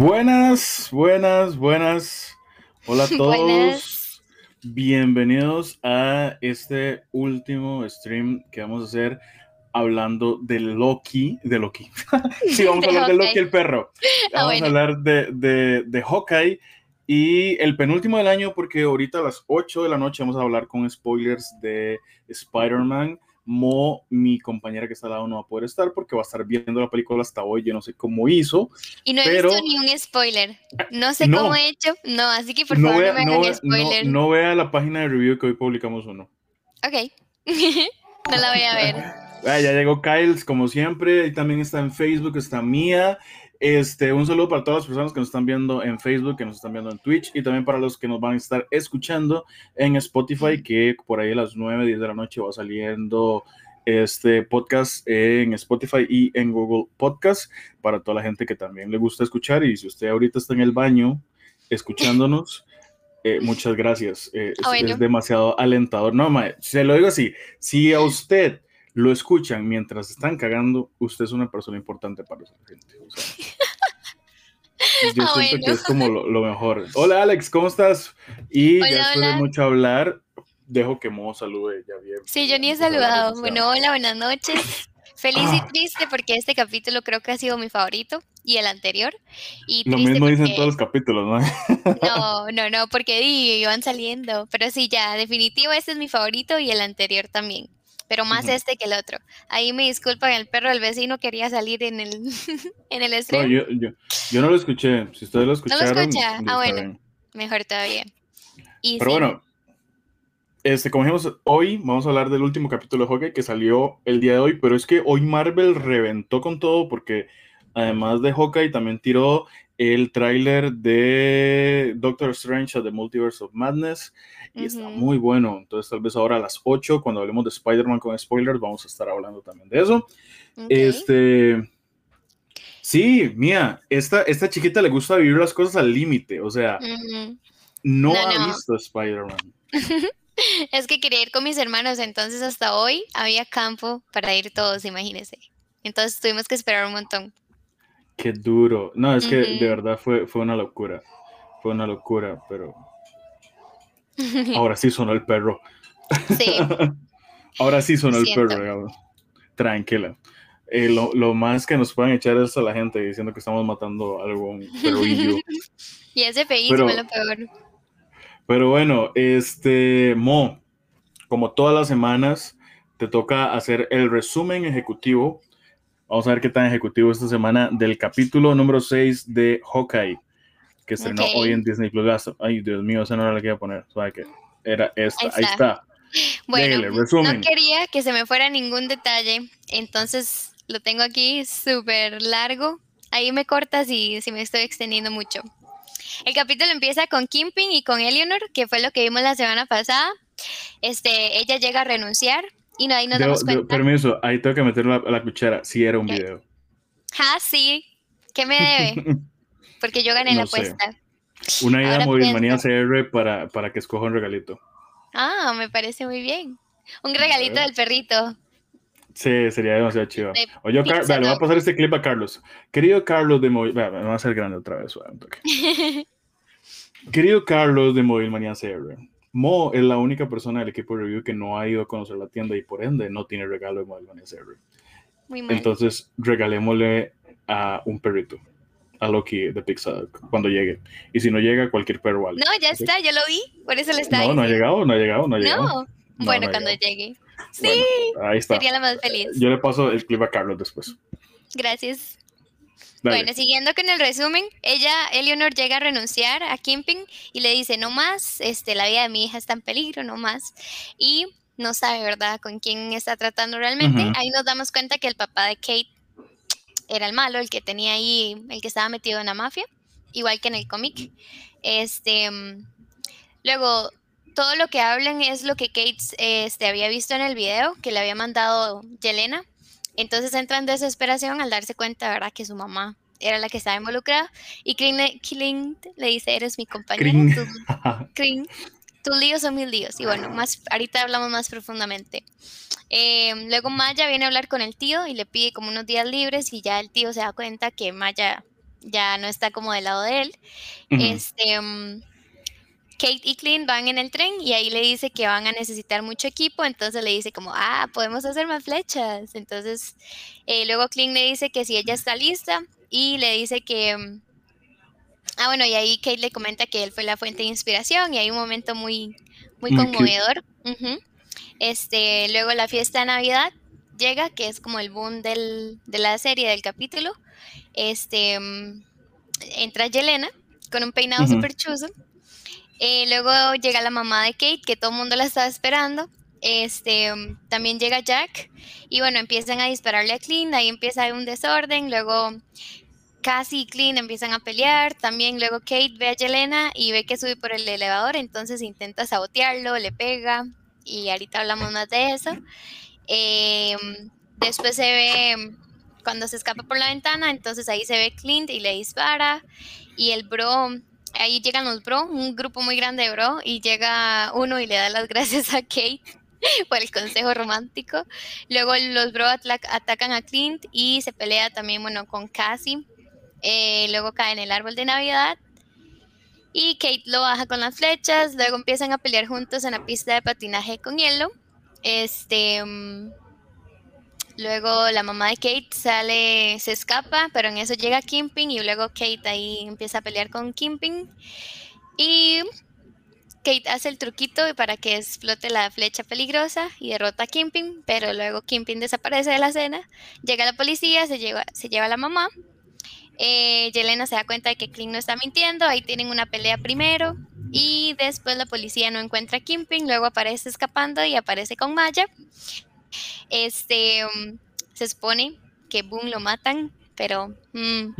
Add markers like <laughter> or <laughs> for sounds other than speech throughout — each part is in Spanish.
Buenas, buenas, buenas. Hola a <laughs> todos. Buenas. Bienvenidos a este último stream que vamos a hacer hablando de Loki, de Loki. <laughs> sí, vamos a hablar de Loki el perro. <laughs> Ah, Vamos a hablar de, de, de Hawkeye y el penúltimo del año porque ahorita a las 8 de la noche vamos a hablar con spoilers de Spider-Man. Mo, mi compañera que está al lado, no va a poder estar porque va a estar viendo la película hasta hoy. Yo no sé cómo hizo. Y no he Pero- visto ni un spoiler. No sé No. cómo he hecho. No, así que por no, favor vea, no me hagan vea- no- spoiler. no vea la página de review que hoy publicamos uno. Ok. <laughs> no la voy a ver. <laughs> Ah, ya llegó Kyles, como siempre, y también está en Facebook, está Mía. Este, un saludo para todas las personas que nos están viendo en Facebook, que nos están viendo en Twitch, y también para los que nos van a estar escuchando en Spotify, que por ahí a las 9, 10 de la noche va saliendo este podcast en Spotify y en Google Podcast, para toda la gente que también le gusta escuchar, y si usted ahorita está en el baño escuchándonos, eh, muchas gracias. Eh, es, Ah, bueno. es demasiado alentador. No, mae, se lo digo así, si a usted lo escuchan mientras están cagando, usted es una persona importante para esa gente. O sea, <laughs> yo Ah, siento que es como lo, lo mejor. Hola Alex, ¿cómo estás? Y Hola, ya después de hola. mucho hablar, dejo que Mo salude ya bien. Sí, yo ni he saludado. Bueno, hola, buenas noches. <laughs> Feliz y triste porque este capítulo creo que ha sido mi favorito y el anterior. Y Lo mismo dicen porque- todos los capítulos, ¿no? No, <laughs> no, no, porque di, van saliendo. Pero sí, ya, definitivo, este es mi favorito y el anterior también. Pero más este que el otro. Ahí me disculpan, el perro del vecino quería salir en el, <laughs> en el No, stream. yo, yo, yo no lo escuché. Si ustedes lo escucharon, escucha? ya Ah, está bueno. bien. Mejor todavía. Y Pero sí, bueno, este, como dijimos, hoy vamos a hablar del último capítulo de Hawkeye que salió el día de hoy, pero es que hoy Marvel reventó con todo porque además de Hawkeye también tiró el tráiler de Doctor Strange the Multiverse of Madness y está muy bueno. Entonces tal vez ahora a las 8, cuando hablemos de Spider-Man con spoilers, vamos a estar hablando también de eso. Este... Sí, mía, esta, esta chiquita le gusta vivir las cosas al límite, o sea, No, ha no. visto Spider-Man. <laughs> Es que quería ir con mis hermanos, entonces hasta hoy había campo para ir todos, imagínense. Entonces tuvimos que esperar un montón. Qué duro. No, es que de verdad fue, fue una locura. Fue una locura, pero <laughs> ahora sí sonó el perro. Sí, <laughs> ahora sí sonó el Siento. perro. digamos. Tranquila. Eh, lo, lo más que nos pueden echar es a la gente diciendo que estamos matando algún perrillo. <laughs> y ese feísimo es lo peor. Pero bueno, este, Mo, como todas las semanas, te toca hacer el resumen ejecutivo. Vamos a ver qué tan ejecutivo esta semana del capítulo número 6 de Hawkeye, que estrenó Ok. hoy en Disney Plus. Ay, Dios mío, esa no era la que iba a poner. ¿Sabe qué? Era esta. Ahí Ahí está. Bueno, resumen. no quería que se me fuera ningún detalle, entonces lo tengo aquí súper largo. Ahí me cortas si, si me estoy extendiendo mucho. El capítulo empieza con Kimping y con Eleanor, que fue lo que vimos la semana pasada. Este, ella llega a renunciar y no, ahí nos Debo- damos debo- permiso, ahí tengo que meter la, la cuchara. Si era un video. Ah, sí. ¿Qué me debe? <laughs> Porque yo gané la No sé. apuesta. Una idea Movilmanía. CR para, para que escoja un regalito. Ah, me parece muy bien. Un regalito del perrito. Sí, sería demasiado chido. Oye, Car- Pixar vea, le voy a pasar este clip a Carlos. Querido Carlos de Móvil... vea, Me va a hacer grande otra vez. suave. <laughs> Querido Carlos de Móvil Manía CR. Mo es la única persona del equipo de review que no ha ido a conocer la tienda y por ende no tiene regalo de CR. Muy mal. Entonces, regalémosle a un perrito, a Loki de Pixar, cuando llegue. Y si no llega, cualquier perro vale. No, ya está, yo lo vi. Por eso le estaba No, no ha llegado, no ha llegado, no ha llegado. No. No, Bueno, no cuando llegado. llegue. Sí, Bueno, ahí está. sería la más feliz. Yo le paso el clip a Carlos después. Gracias. Dale. Bueno, siguiendo con el resumen, ella, Eleanor, llega a renunciar a Kimping y le dice, no más, este, la vida de mi hija está en peligro, no más. Y no sabe, ¿verdad?, con quién está tratando realmente. Ahí nos damos cuenta que el papá de Kate era el malo, el que tenía ahí, el que estaba metido en la mafia, igual que en el cómic. Este, luego, todo lo que hablan es lo que Kate este, había visto en el video que le había mandado Yelena. Entonces entra en desesperación al darse cuenta, ¿verdad?, que su mamá era la que estaba involucrada. Y Clint le, dice, eres mi compañera. Cring. tus- <laughs> Clint, tus líos son mis líos. Y bueno, más, ahorita hablamos más profundamente. Eh, luego Maya viene a hablar con el tío y le pide como unos días libres y ya el tío se da cuenta que Maya ya no está como del lado de él. Este, mm, Kate y Clint van en el tren y ahí le dice que van a necesitar mucho equipo, entonces le dice como, ah, podemos hacer más flechas. Entonces, eh, luego Clint le dice que si ella está lista y le dice que... Mm, ah, bueno, y ahí Kate le comenta que él fue la fuente de inspiración y hay un momento muy, muy conmovedor. Este, luego la fiesta de Navidad llega, que es como el boom del, de la serie, del capítulo. Este, mm, entra Yelena con un peinado súper chuzo. Eh, luego llega la mamá de Kate, que todo el mundo la estaba esperando. Este, también llega Jack y bueno, empiezan a dispararle a Clint, ahí empieza un desorden, luego Cassie y Clint empiezan a pelear, también luego Kate ve a Yelena y ve que sube por el elevador, entonces intenta sabotearlo, le pega y ahorita hablamos más de eso. Em, después se ve cuando se escapa por la ventana, entonces ahí se ve Clint y le dispara. Y el bro, ahí llegan los bro, un grupo muy grande de bro, y llega uno y le da las <laughs> gracias a Kate por el consejo romántico. Luego los bro atacan a Clint y se pelea también, bueno, con Cassie. Eh, luego cae en el árbol de Navidad. Y Kate lo baja con las flechas. Luego empiezan a pelear juntos en la pista de patinaje con hielo. Este. Mm, luego la mamá de Kate sale, se escapa, pero en eso llega Kimping y luego Kate ahí empieza a pelear con Kimping. Y Kate hace el truquito para que explote la flecha peligrosa y derrota a Kimping, pero luego Kimping desaparece de la escena. Llega la policía, se lleva, se lleva a la mamá. Eh, Yelena se da cuenta de que Clint no está mintiendo, ahí tienen una pelea primero. Y después la policía no encuentra a Kimping, luego aparece escapando y aparece con Maya. Este, um, se supone que Boom lo matan, pero mm,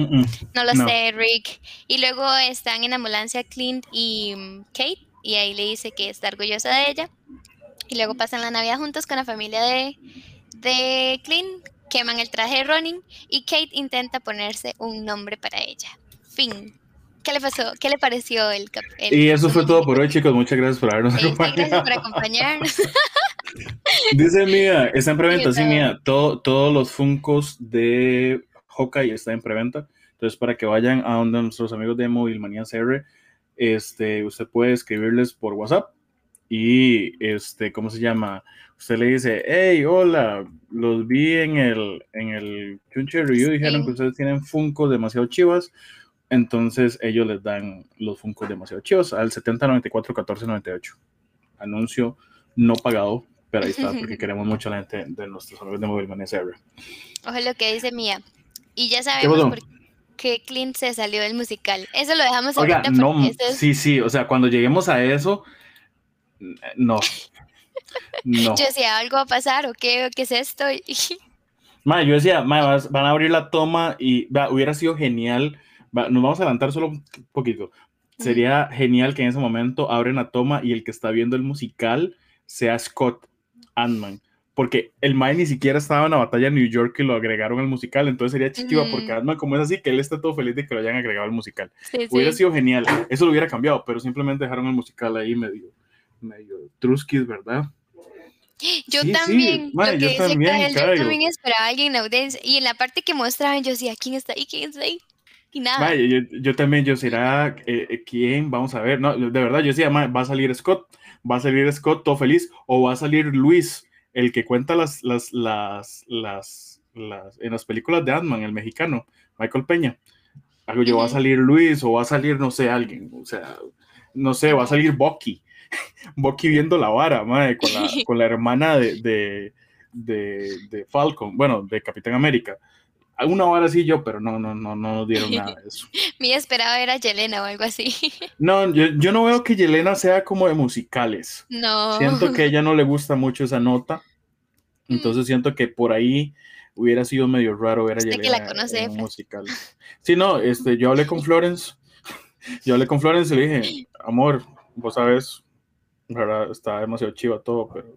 no lo sé, Rick. Y luego están en ambulancia Clint y um, Kate, y ahí le dice que está orgullosa de ella. Y luego pasan la Navidad juntos con la familia de, de Clint, queman el traje de Ronin y Kate intenta ponerse un nombre para ella. Fin. ¿Qué le pasó? ¿Qué le pareció el, Y eso fue todo por hoy, chicos. Muchas gracias por habernos acompañado. Gracias por acompañarnos. <laughs> Dice Mía, está en preventa, sí, Mía. Todo, todos los Funcos de Hawkeye están en preventa. Entonces, para que vayan a donde nuestros amigos de Movilmanía CR, este, usted puede escribirles por WhatsApp y, este, ¿cómo se llama? Usted le dice, hey, hola, los vi en el, en el Chunche Review, dijeron que ustedes tienen Funko demasiado chivas entonces ellos les dan los Funko demasiado chivos al 7094 1498. Anuncio no pagado, pero ahí está, porque <laughs> queremos mucho a la gente de nuestros amigos de Mobile Money Ojo lo que dice Mía. Y ya sabemos por qué Clint se salió del musical. Eso lo dejamos Oiga, no, sí, sí, o sea, cuando lleguemos a eso, no. <laughs> no. Yo decía, algo va a pasar, o qué, qué es esto. <laughs> Ma, yo decía, ma, van a abrir la toma y hubiera sido genial nos vamos a adelantar solo un poquito. Sería genial que en ese momento abren la toma y el que está viendo el musical sea Scott Antman. Porque el Mae ni siquiera estaba en la batalla de New York y lo agregaron al musical. Entonces sería chichiva porque Antman, como es así, que él está todo feliz de que lo hayan agregado al musical. hubiera sido genial. Eso lo hubiera cambiado, pero simplemente dejaron el musical ahí medio, medio truskis, ¿verdad? Yo también, lo que yo también, yo también esperaba a alguien en audiencia. Y en la parte que mostraban, yo decía, ¿quién está ahí? ¿Quién está ahí? Y nada. yo, también, yo será, eh, ¿quién? Vamos a ver, no, de verdad, yo decía, va a salir Scott, va a salir Scott todo feliz, o va a salir Luis, el que cuenta las, las, las, las, las en las películas de ant el mexicano, Michael Peña. Algo yo, va a salir Luis, o va a salir, no sé, alguien, o sea, no sé, va a salir Bucky, <laughs> Bucky viendo la vara, madre, con, la, <laughs> con la hermana de, de, de, de Falcon, bueno, de Capitán América una hora así yo, pero no, no, no, no dieron nada de eso. <laughs> Mi esperaba era Yelena o algo así. <laughs> No, yo, yo, no veo que Yelena sea como de musicales. No. Siento que a ella no le gusta mucho esa nota. Mm. Entonces siento que por ahí hubiera sido medio raro ver a Yelena que la conoce, en un musical. Sí, no, este, yo hablé con Florence. <laughs> Yo hablé con Florence y le dije, amor, vos sabes, verdad, está demasiado chiva todo, pero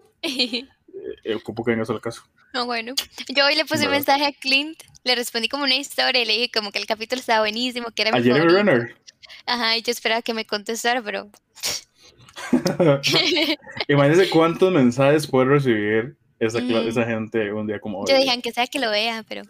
ocupo que vengas al caso. No, bueno. Yo hoy le puse un mensaje a Clint, le respondí como una historia y le dije como que el capítulo estaba buenísimo, que era mi Jeremy Renner. Ajá, y yo esperaba que me contestara, pero... <laughs> Imagínese cuántos mensajes puede recibir esa, esa gente un día como hoy. Yo dije, aunque sea que lo vea, pero...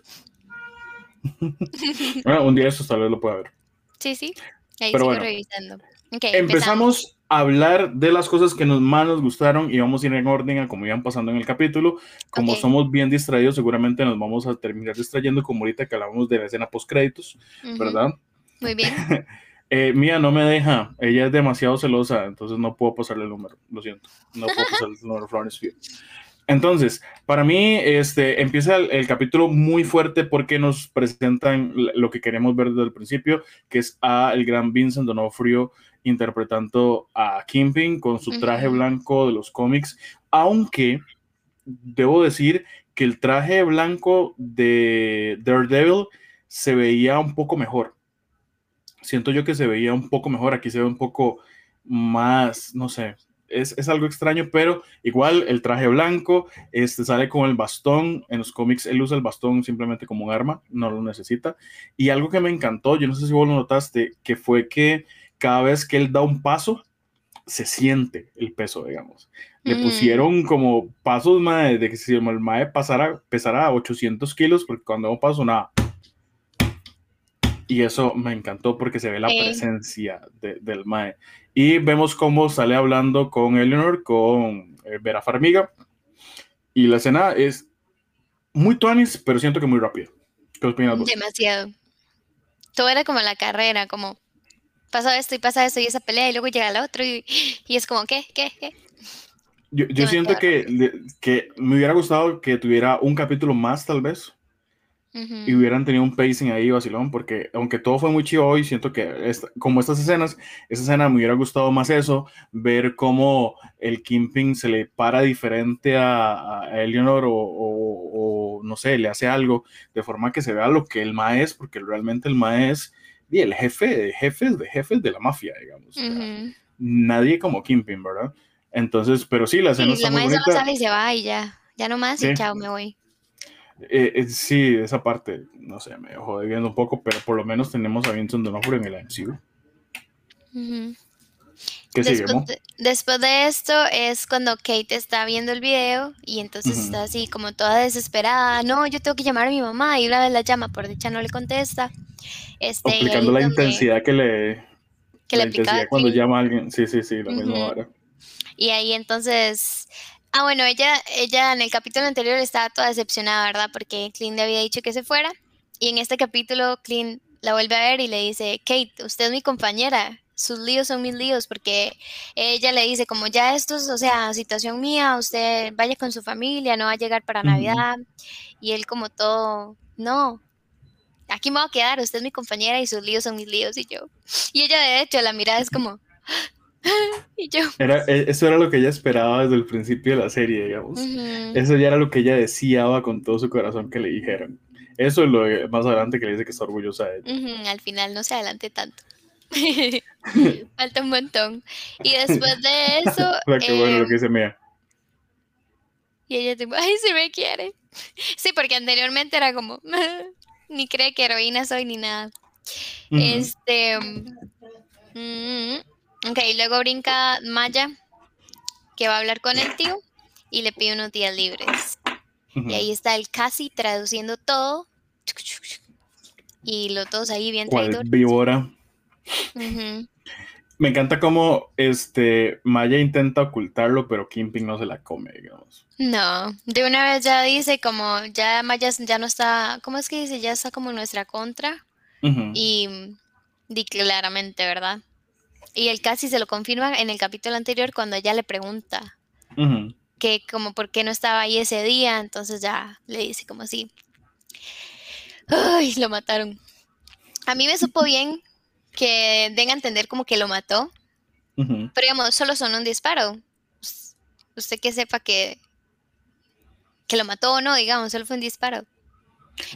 <laughs> bueno, un día eso tal vez lo pueda ver. Sí, sí. Ahí Pero bueno, revisando. empezamos. a hablar de las cosas que nos más nos gustaron y vamos a ir en orden a como iban pasando en el capítulo. Como somos bien distraídos, seguramente nos vamos a terminar distrayendo, como ahorita que hablamos de la escena post créditos, ¿verdad? Muy bien. <laughs> eh, Mía no me deja, ella es demasiado celosa, entonces no puedo pasarle el número, lo siento, no puedo pasarle el número Florence entonces, para mí, este, empieza el, capítulo muy fuerte porque nos presentan lo que queremos ver desde el principio, que es a el gran Vincent D'Onofrio interpretando a Kingpin con su traje blanco de los cómics, aunque debo decir que el traje blanco de Daredevil se veía un poco mejor. Siento yo que se veía un poco mejor, aquí se ve un poco más, no sé, es, algo extraño, pero igual el traje blanco este, sale con el bastón. En los cómics él usa el bastón simplemente como un arma, no lo necesita. Y algo que me encantó, yo no sé si vos lo notaste, que fue que cada vez que él da un paso, se siente el peso, digamos. Le mm. pusieron como pasos de que si el mae pasara, pesara 800 kilos, porque cuando da un paso, nada. Y eso me encantó porque se ve la presencia del mae. Y vemos cómo sale hablando con Eleanor, con eh, Vera Farmiga. Y la escena es muy tuanis, pero siento que muy rápido. ¿Qué opinas vos? Demasiado. Todo era como la carrera, como pasa esto y pasa esto y esa pelea y luego llega el otro y, y es como, ¿qué? ¿Qué? ¿Qué? Yo, yo siento que, que me hubiera gustado que tuviera un capítulo más, tal vez, y hubieran tenido un pacing ahí vacilón, porque aunque todo fue muy chido hoy, siento que como estas escenas, esa escena me hubiera gustado más eso, ver cómo el Kingpin se le para diferente a, a Eleanor o, o, no sé, le hace algo de forma que se vea lo que el Ma es, porque realmente el Ma es y el jefe de jefes de jefes de la mafia, digamos. nadie como Kingpin, ¿verdad? Entonces, pero sí, la escena está la muy bonita. sale y se va y ya, ya nomás y chao, me voy. Eh, eh, sí, esa parte, no sé, me jode viendo un poco, pero por lo menos tenemos a Vincent D'Onofrio en el MCU. después, de, después de esto es cuando Kate está viendo el video y entonces está así como toda desesperada. No, yo tengo que llamar a mi mamá y una vez la llama, por dicha no le contesta. Este, Explicando la intensidad que le, que le intensidad cuando llama a alguien. Sí, sí, sí, la misma hora. Y ahí entonces Ah, bueno, ella, ella en el capítulo anterior estaba toda decepcionada, ¿verdad? Porque Clint le había dicho que se fuera. Y en este capítulo, Clint la vuelve a ver y le dice, Kate, usted es mi compañera, sus líos son mis líos, porque ella le dice, como ya esto es, o sea, situación mía, usted vaya con su familia, no va a llegar para Navidad. Y él como todo, no, aquí me voy a quedar, usted es mi compañera y sus líos son mis líos y yo. Y ella de hecho, la mirada es como, <laughs> y yo. Era, e, eso era lo que ella esperaba desde el principio de la serie, digamos. Eso ya era lo que ella deseaba con todo su corazón que le dijeran. Eso es lo más adelante que le dice que está orgullosa de ella. Al final no se adelante tanto. <laughs> Falta un montón. Y después de eso. <laughs> qué bueno lo que dice Mía. Y ella tipo, ay, se me quiere. Sí, porque anteriormente era como, ni cree que heroína soy ni nada. Este. Mm, Ok, luego brinca Maya, que va a hablar con el tío y le pide unos días libres. Y ahí está el casi traduciendo todo. Y los dos ahí bien traidores. Víbora. Me encanta cómo este, Maya intenta ocultarlo, pero Kimping no se la come, digamos. No, de una vez ya dice como ya Maya ya no está, ¿cómo es que dice? Ya está como en nuestra contra. Y di claramente, ¿verdad? Y él casi se lo confirma en el capítulo anterior cuando ella le pregunta que como por qué no estaba ahí ese día, entonces ya le dice como así. Ay, lo mataron. A mí me supo bien que den a entender como que lo mató, pero digamos, solo son un disparo. Usted que sepa que, que lo mató o no, digamos, solo fue un disparo.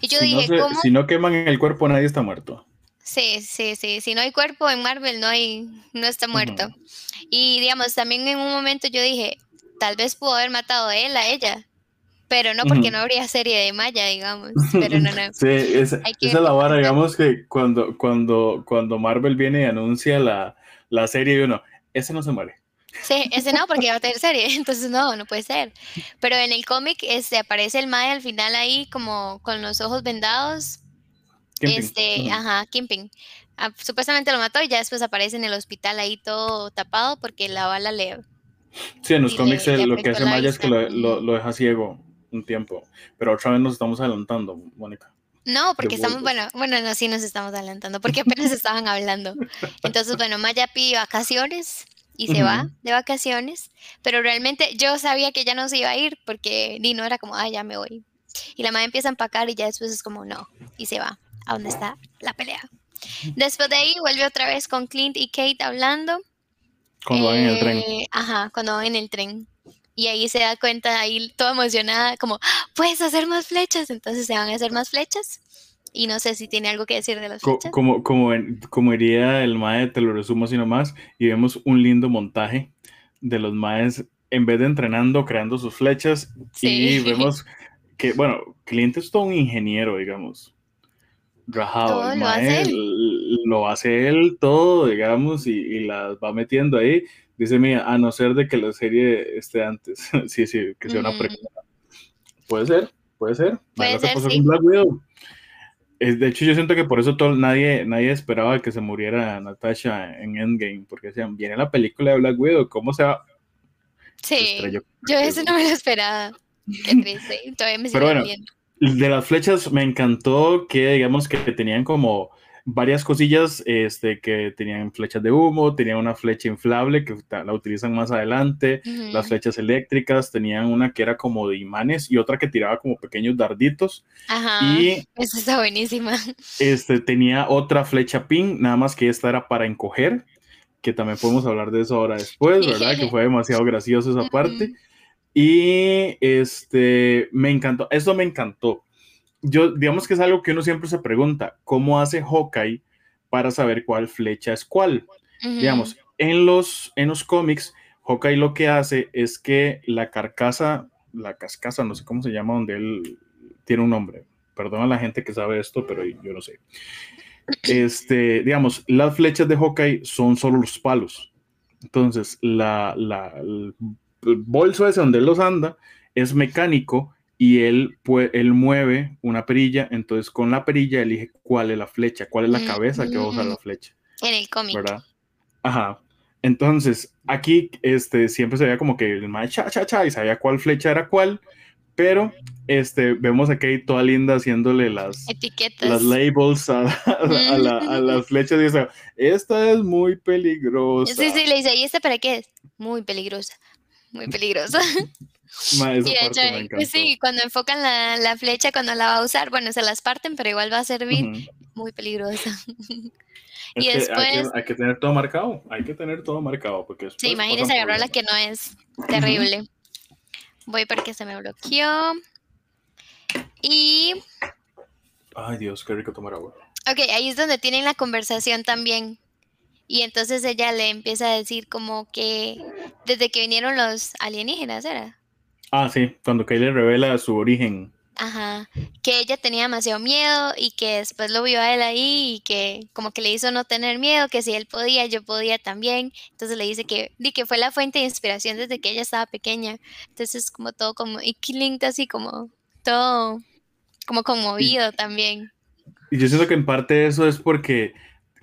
Y yo dije, ¿cómo? Si no queman el cuerpo, nadie está muerto. Sí, sí, sí. Si no hay cuerpo en Marvel, no hay, no está muerto. Y digamos, también en un momento yo dije, tal vez pudo haber matado a él, a ella. Pero no porque no habría serie de Maya, digamos. <laughs> Pero no, no. sí, esa, es la vara, digamos que cuando, cuando, cuando Marvel viene y anuncia la, la serie, uno, ese no se muere. Sí, ese no, porque va a tener serie, <laughs> entonces no, no puede ser. Pero en el cómic este, aparece el Maya al final ahí como con los ojos vendados, este, ajá, Kimping. Ah, supuestamente lo mató y ya después aparece en el hospital ahí todo tapado porque la bala le... Sí, en los cómics lo que hace Maya es que lo, lo, deja ciego un tiempo, pero otra vez nos estamos adelantando, Mónica. No, porque estamos, bueno, bueno, no, sí nos estamos adelantando, porque apenas <laughs> estaban hablando. Entonces, bueno, Maya pide vacaciones y se va de vacaciones, pero realmente yo sabía que ya no se iba a ir porque Dino era como, ah, ya me voy. Y la madre empieza a empacar y ya después es como, no, y se va a donde está la pelea. Después de ahí vuelve otra vez con Clint y Kate hablando. Cuando van en el tren. Eh, ajá, cuando van en el tren. Y ahí se da cuenta, ahí toda emocionada, como, puedes hacer más flechas. Entonces se van a hacer más flechas. Y no sé si tiene algo que decir de las flechas. Como, como, como diría el mae, te lo resumo así nomás. Y vemos un lindo montaje de los maes, en vez de entrenando, creando sus flechas. Y vemos que, bueno, Clint es todo un ingeniero, digamos. Rajado. lo, hace él. lo hace él todo, digamos, y, y las va metiendo ahí Dice mía, a no ser de que la serie esté antes. <laughs> sí, sí, que sea una precuela. Puede ser, puede ser. Puede ser, sí. Black Widow. De hecho, yo siento que por eso todo, nadie, nadie esperaba que se muriera Natasha en Endgame, porque decían, viene la película de Black Widow, ¿cómo se va? Sí, yo eso no me lo esperaba. Qué triste, todavía me Pero bueno, de las flechas me encantó que, digamos, que tenían como varias cosillas este, que tenían flechas de humo, tenían una flecha inflable que la utilizan más adelante, las flechas eléctricas, tenían una que era como de imanes y otra que tiraba como pequeños darditos. Ajá, y eso está buenísima. Este, tenía otra flecha pin, nada más que esta era para encoger, que también podemos hablar de eso ahora después, ¿verdad? que <laughs> fue demasiado gracioso esa parte. Y este, me encantó, eso me encantó yo, digamos que es algo que uno siempre se pregunta, ¿cómo hace Hawkeye para saber cuál flecha es cuál? Digamos, en los, en los cómics, Hawkeye lo que hace es que la carcasa, la cascasa, no sé cómo se llama, donde él tiene un nombre. Perdona a la gente que sabe esto, pero yo no sé. Este, digamos, las flechas de Hawkeye son solo los palos. Entonces, la, la, el bolso ese donde él los anda es mecánico y él, pues, él mueve una perilla, entonces con la perilla elige cuál es la flecha, cuál es la cabeza que va a usar la flecha. En el cómic. ¿Verdad? Ajá. Entonces, aquí este, siempre se veía como que el más cha, cha, cha, y sabía cuál flecha era cuál, pero este, vemos a Kate toda linda haciéndole las etiquetas, las labels a, <laughs> a, las flechas y dice, esta es muy peligrosa. Sí, sí, le dice, ¿y esta para qué es? Muy peligrosa, muy peligrosa. <laughs> Pues sí, cuando enfocan la, flecha, cuando la va a usar, bueno, se las parten, pero igual va a servir. Muy peligrosa. <laughs> y después. Hay que, tener todo marcado. Hay que tener todo marcado. Porque sí, imagínense agarrar la que no es terrible. Voy porque se me bloqueó. Y. Ay, Dios, qué rico tomar agua. Ok, ahí es donde tienen la conversación también. Y entonces ella le empieza a decir como que desde que vinieron los alienígenas, ¿era? Ah, sí, cuando Kay le revela su origen. Ajá, que ella tenía demasiado miedo y que después lo vio a él ahí y que como que le hizo no tener miedo, que si él podía, yo podía también. Entonces le dice que, di que fue la fuente de inspiración desde que ella estaba pequeña. Entonces como todo como, y Clint así como todo, como conmovido también. Y yo siento que en parte eso es porque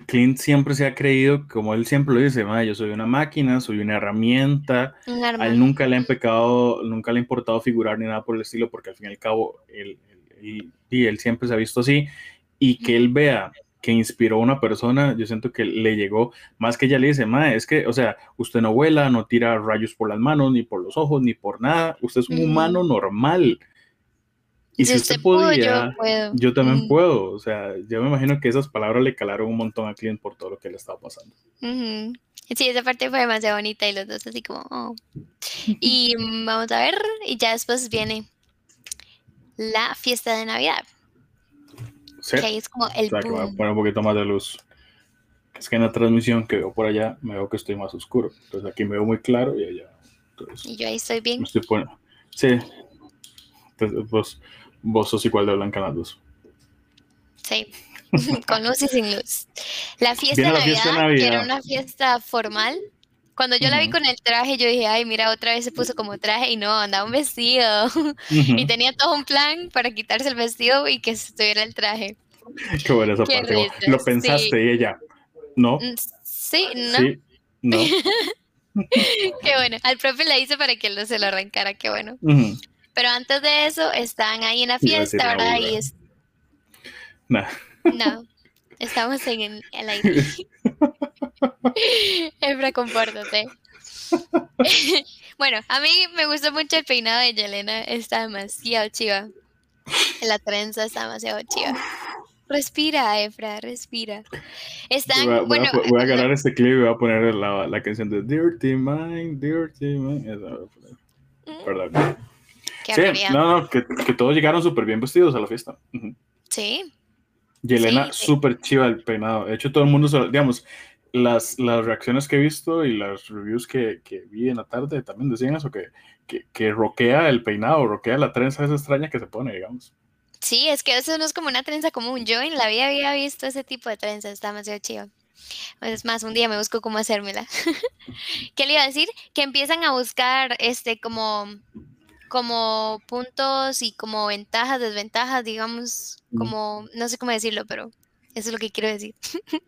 Clint siempre se ha creído, como él siempre lo dice, yo soy una máquina, soy una herramienta. a él nunca le ha pecado, nunca le ha importado figurar ni nada por el estilo, porque al fin y al cabo él, y él siempre se ha visto así. Y que él vea que inspiró a una persona, yo siento que le llegó, más que ella le dice, ma, es que, o sea, usted no vuela, no tira rayos por las manos, ni por los ojos, ni por nada, usted es un humano normal. Y si, usted, podía, yo, también puedo. O sea, yo me imagino que esas palabras le calaron un montón a Clint por todo lo que le estaba pasando. Sí, esa parte fue demasiado bonita y los dos así como... Oh. <laughs> Y vamos a ver, y ya después viene la fiesta de Navidad. Sí. Que es como el... O sea, que a poner un poquito más de luz. Es que en la transmisión que veo por allá me veo que estoy más oscuro. Entonces aquí me veo muy claro y allá. y yo ahí estoy bien. Me estoy poniendo. Sí. Entonces, pues Vos sos igual de blanca las dos. Sí, <laughs> con luz y sin luz. La fiesta, de Navidad, que era una fiesta formal. Cuando yo la vi con el traje, yo dije, ay, mira, otra vez se puso como traje y no, andaba un vestido. <laughs> y tenía todo un plan para quitarse el vestido y que estuviera el traje. Qué buena esa <laughs> Qué parte. Lo pensaste sí. y ella. No. Mm, Sí, no. Sí. No. Qué bueno. Al profe le hice para que lo, se lo arrancara, qué bueno. Ujú. Pero antes de eso, están ahí en la fiesta, ¿verdad? Y es, Nah. no, estamos en el, el aire. <laughs> Efra, compórtate. bueno, a mí me gustó mucho el peinado de Yelena, está demasiado chiva. La trenza está demasiado chiva. Respira, Efra, respira. Están, Voy a, voy a bueno, voy a agarrar este clip y voy a poner la, la canción de Dirty Mind, Dirty Mind. Voy mm, Perdón. Qué Sí, no, no, que, que todos llegaron súper bien vestidos a la fiesta. Sí, Yelena, Sí, sí. súper chiva el peinado. De hecho, todo el mundo, se lo- digamos, las, las reacciones que he visto y las reviews que, que vi en la tarde también decían eso, que, que, que roquea el peinado, roquea la trenza esa extraña que se pone, digamos. Sí, es que eso no es como una trenza común. Yo en la vida había visto ese tipo de trenza, está demasiado chido. Es más, un día me busco cómo hacérmela. <laughs> ¿Qué le iba a decir? Que empiezan a buscar este como, como puntos y como ventajas, desventajas, digamos, como, no sé cómo decirlo, pero eso es lo que quiero decir. <laughs>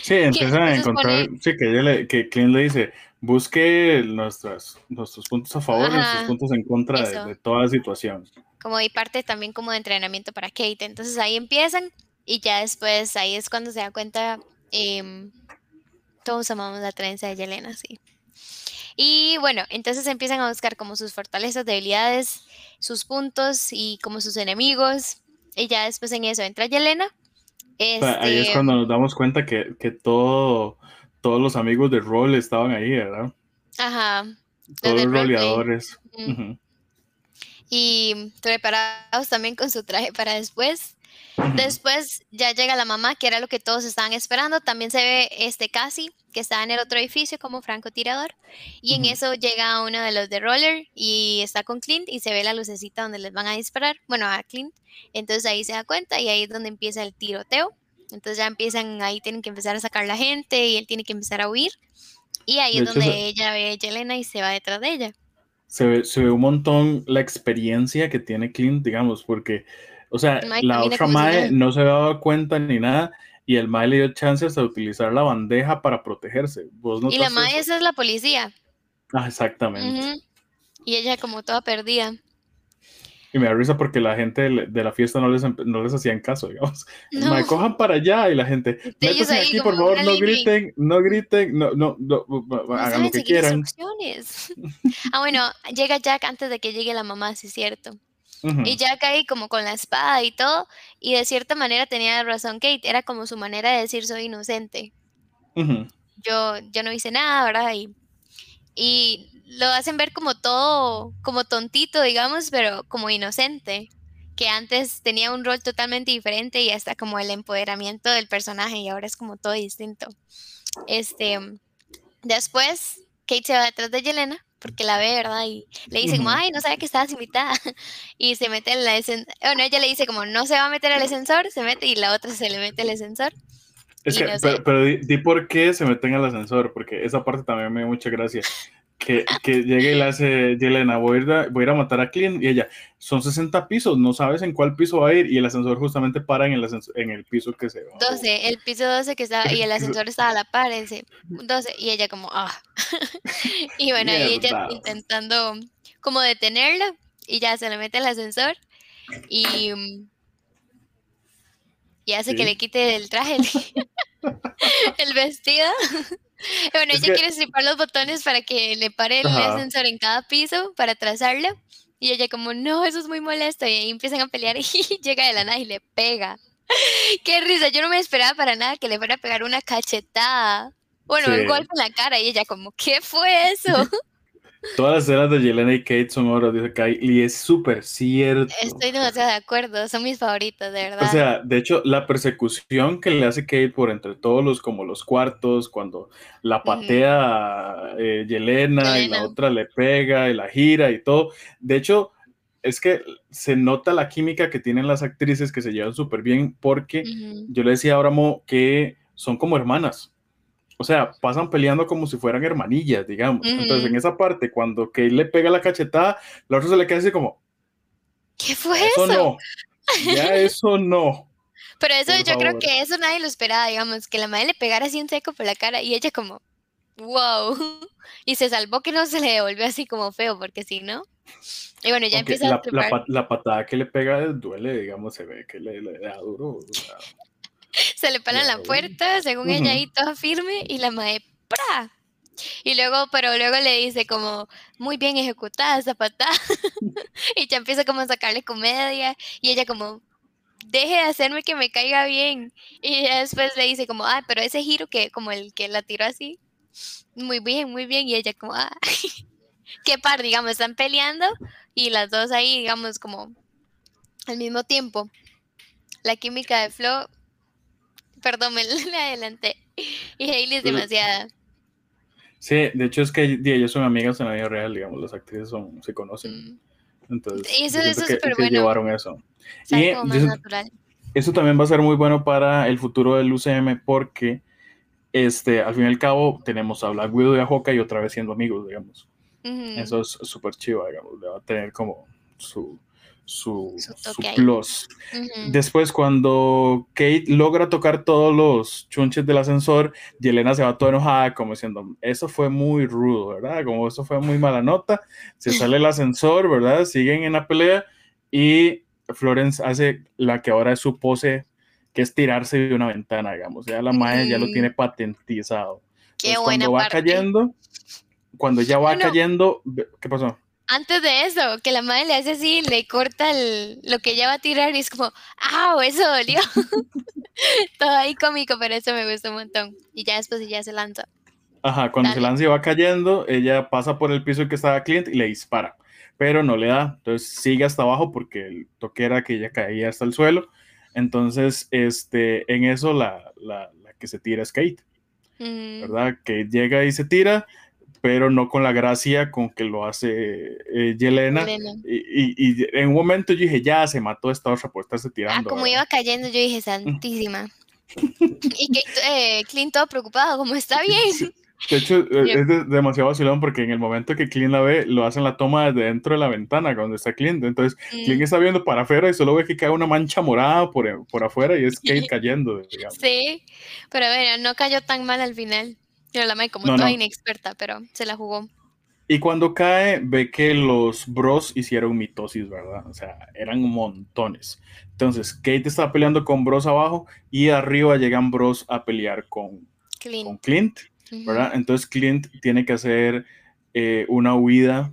Sí, empiezan a encontrar, sí, que, ella le, que Clint le dice, busque nuestras, nuestros puntos a favor y nuestros Ajá, puntos en contra de, de toda situación. Como y parte también como de entrenamiento para Kate. Entonces ahí empiezan y ya después ahí es cuando se da cuenta, em, todos amamos la trenza de Yelena, sí. Y bueno, entonces empiezan a buscar como sus fortalezas, debilidades, sus puntos y como sus enemigos. Y ya después en eso entra Yelena. Ahí es Este, cuando nos damos cuenta que, que todo, todos los amigos de rol estaban ahí, ¿verdad? ajá. Todos los roleadores. Y preparados también con su traje para después. Después ya llega la mamá, que era lo que todos estaban esperando. También se ve este Casi, que está en el otro edificio como francotirador. Y en eso llega uno de los de Roller y está con Clint y se ve la lucecita donde les van a disparar. Bueno, a Clint. Entonces ahí se da cuenta y ahí es donde empieza el tiroteo. Entonces ya empiezan, ahí tienen que empezar a sacar la gente y él tiene que empezar a huir. Y ahí De es hecho, donde se- ella ve a Yelena y se va detrás de ella. Se ve, se ve un montón la experiencia que tiene Clint, digamos, porque, o sea, Mae la otra si Mae nada. no se había dado cuenta ni nada y el Mae le dio chances a utilizar la bandeja para protegerse. ¿Vos Y la eso? esa es la policía. Ah, exactamente. Y ella como toda perdida. Y me da risa porque la gente de la- de fiesta no les, no les hacían caso, digamos. <laughs> No. Mae, cojan para allá y la gente, métanse aquí, por favor, no griten, no griten, no, no, no, No hagan lo que quieran. <laughs> ah, bueno, llega Jack antes de que llegue la mamá, sí es cierto. Y Jack ahí como con la espada y todo, y de cierta manera tenía razón Kate, era como su manera de decir soy inocente. Yo, yo no hice nada, ¿verdad? Y, y lo hacen ver como todo, como tontito, digamos, pero como inocente, que antes tenía un rol totalmente diferente y hasta como el empoderamiento del personaje y ahora es como todo distinto. Este, después Kate se va detrás de Yelena porque la ve, ¿verdad? Y le dice como, ay, no sabía que estabas invitada. <laughs> Y se mete en el ascensor. Bueno, ella le dice como, no se va a meter al ascensor, se mete y la otra se le mete al ascensor. Es que, no sé. pero, pero di, di por qué se meten al ascensor, porque esa parte también me dio mucha gracia. Que, que llegue y le hace Yelena, voy a, ir a, voy a ir a matar a Clint, y ella, son 60 pisos, no sabes en cuál piso va a ir, y el ascensor justamente para en el, ascens- en el piso que se va. 12, el piso 12 que estaba, y el <laughs> ascensor estaba a la par, ese 12, y ella como, ah. <laughs> y bueno, ahí ella Mierda. intentando como detenerla, y ya se le mete el ascensor, y, mm, y hace que le quite el traje, <laughs> el vestido. <laughs> Bueno, Es ella que- quiere stripar los botones para que le pare el Ajá. ascensor en cada piso para trazarlo. Y ella como, no, eso es muy molesto. Y ahí empiezan a pelear <laughs> y llega de la nada y le pega. <laughs> Qué risa, yo no me esperaba para nada que le fuera a pegar una cachetada. Bueno, Sí. un golpe en la cara y ella como, ¿qué fue eso? Todas las escenas de Yelena y Kate son horas, dice Kai, y es súper cierto. Estoy demasiado de acuerdo, son mis favoritos, de verdad. O sea, de hecho, la persecución que le hace Kate por entre todos los, como los cuartos, cuando la patea eh, Yelena, y la otra le pega y la gira y todo. De hecho, es que se nota la química que tienen las actrices que se llevan súper bien porque yo le decía a Abramo que son como hermanas. O sea, pasan peleando como si fueran hermanillas, digamos. Entonces, en esa parte, cuando Kate le pega la cachetada, la otra se le queda así como, ¿Qué fue eso eso? no, ya <laughs> eso no. Pero eso Por yo creo que eso nadie lo esperaba, digamos, que la madre le pegara así en seco por la cara y ella como, wow. <laughs> Y se salvó que no se le devolvió así como feo, porque si no. Y bueno, ya Aunque empieza a la, la la patada que le pega duele, digamos, se ve que le, le da duro. o sea, <laughs> Se le paran la puerta, según ella ahí toda firme, y la madre, ¡pra! Y luego, pero luego le dice como, muy bien ejecutada esa patada. <laughs> y ya empieza como a sacarle comedia, y ella como, deje de hacerme que me caiga bien. Y ya después le dice como, ah, pero ese giro que, como el que la tiró así, muy bien, muy bien, y ella como, ah, <laughs> qué par, digamos, están peleando, y las dos ahí, digamos, como, al mismo tiempo. La química de Flo Perdón, <laughs> me adelanté. Y Hailey es Pero- demasiada. Sí, de hecho es que ellas son amigas en la vida real, digamos, las actrices son, se conocen. mm, Entonces, Y eso- eso es que, súper que bueno. llevaron eso. Y más natural. eso también va a ser muy bueno para el futuro del UCM porque, este, al fin y al cabo, tenemos a Black Widow y a Hawkeye otra vez siendo amigos, digamos. Eso es súper chivo, digamos, le va a tener como su, su, Su plus. Después, cuando Kate logra tocar todos los chunches del ascensor, Yelena se va toda enojada, como diciendo, eso fue muy rudo, ¿verdad? Como eso fue muy mala nota. Se sale el ascensor, ¿verdad? Siguen en la pelea y Florence hace la que ahora es su pose, que es tirarse de una ventana, digamos. Ya la madre ya lo tiene patentizado. Qué Entonces, buena cuando va cayendo, cuando ya va cayendo, ¿qué pasó? Antes de eso, que la madre le hace así, le corta el- lo que ella va a tirar y es como, ¡ah! Eso dolió. <laughs> Todo ahí cómico, pero eso me gustó un montón. Y ya después ella se lanza. Ajá, cuando se lanza y va cayendo, ella pasa por el piso que estaba Clint y le dispara, pero no le da. Entonces sigue hasta abajo porque el toque era que ella caía hasta el suelo. Entonces, este, en eso la, la, la que se tira es Kate, Mm, ¿verdad? Que llega y se tira, pero no con la gracia con que lo hace eh, Yelena. Elena. Y, y- y en un momento yo dije, ya se mató esta otra por estarse Ah, tirando. como ¿verdad? iba cayendo, yo dije, santísima. <laughs> y que eh, Clint todo preocupado, como está bien. De hecho, <laughs> eh, es de- demasiado vacilón porque en el momento que Clint la ve, lo hacen la toma desde dentro de la ventana donde está Clint. Entonces, Clint Mm, está viendo para afuera y solo ve que cae una mancha morada por, por afuera y es Kate <laughs> cayendo, digamos. Sí, pero bueno, no cayó tan mal al final. Pero la madre como No, toda no. inexperta, pero se la jugó. Y cuando cae, ve que los bros hicieron mitosis, ¿verdad? O sea, eran montones. Entonces, Kate está peleando con bros abajo y arriba llegan bros a pelear con, Clint. con Clint, Ujú. ¿verdad? Entonces, Clint tiene que hacer eh, una huida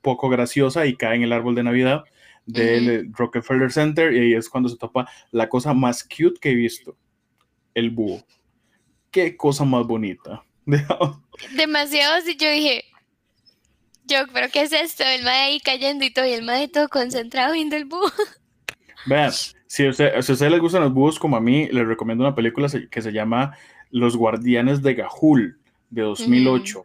poco graciosa y cae en el árbol de Navidad del Rockefeller Center y ahí es cuando se topa la cosa más cute que he visto, el búho. Qué cosa más bonita. Demasiado así, yo dije, yo, pero ¿qué es esto? El mae ahí cayendo y todo, y el mae todo concentrado viendo el búho. Vean, si a, usted- si a ustedes les gustan los búhos como a mí, les recomiendo una película que se llama Los Guardianes de Gahul, de 2008.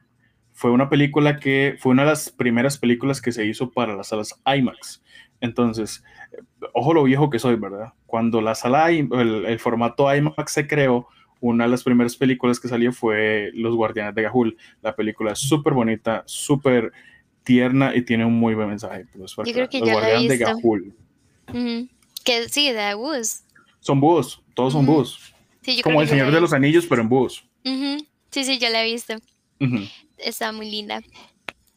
Fue una película que fue una de las primeras películas que se hizo para las salas IMAX. Entonces, eh, ojo lo viejo que soy, ¿verdad? Cuando la sala, el, el formato IMAX se creó, una de las primeras películas que salió fue Los Guardianes de Gahul. La película es súper bonita, súper tierna y tiene un muy buen mensaje. Pues, para Yo creo que Los ya he Guardianes de. Gahul. Que sí, de Woos. Son búhos, todos son búhos. Sí, yo Como el Señor de los Anillos, pero en búhos. Sí, sí, yo la he visto. Está muy linda.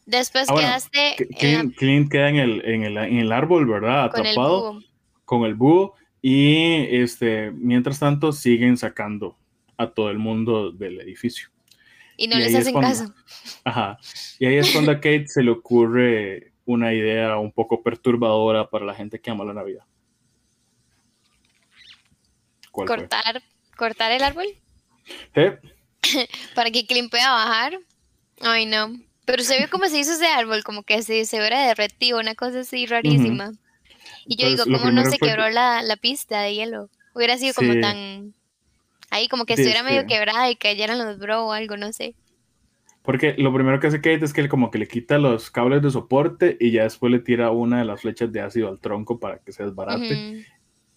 Después Ah, bueno, quedaste Que- eh, Clint, Clint queda en el, en, el, en el árbol, ¿verdad? con el Atrapado búho. con el búho. Y este, mientras tanto siguen sacando a todo el mundo del edificio. Y no y les hacen cuando- caso. Ajá. Y ahí es cuando a Kate se le ocurre una idea un poco perturbadora para la gente que ama la Navidad. Cortar, cortar el árbol ¿Eh? <laughs> para que Clint pueda bajar. Ay, no. Pero se vio como se hizo ese árbol, como que se, se hubiera derretido, una cosa así rarísima. Y yo Entonces, digo, ¿cómo no se fue quebró que- la, la pista de hielo? Hubiera sido como tan... Ahí como que estuviera medio es que- quebrada y cayeran los bro o algo, no sé. Porque lo primero que hace Kate es que él como que le quita los cables de soporte y ya después le tira una de las flechas de ácido al tronco para que se desbarate. Ujú.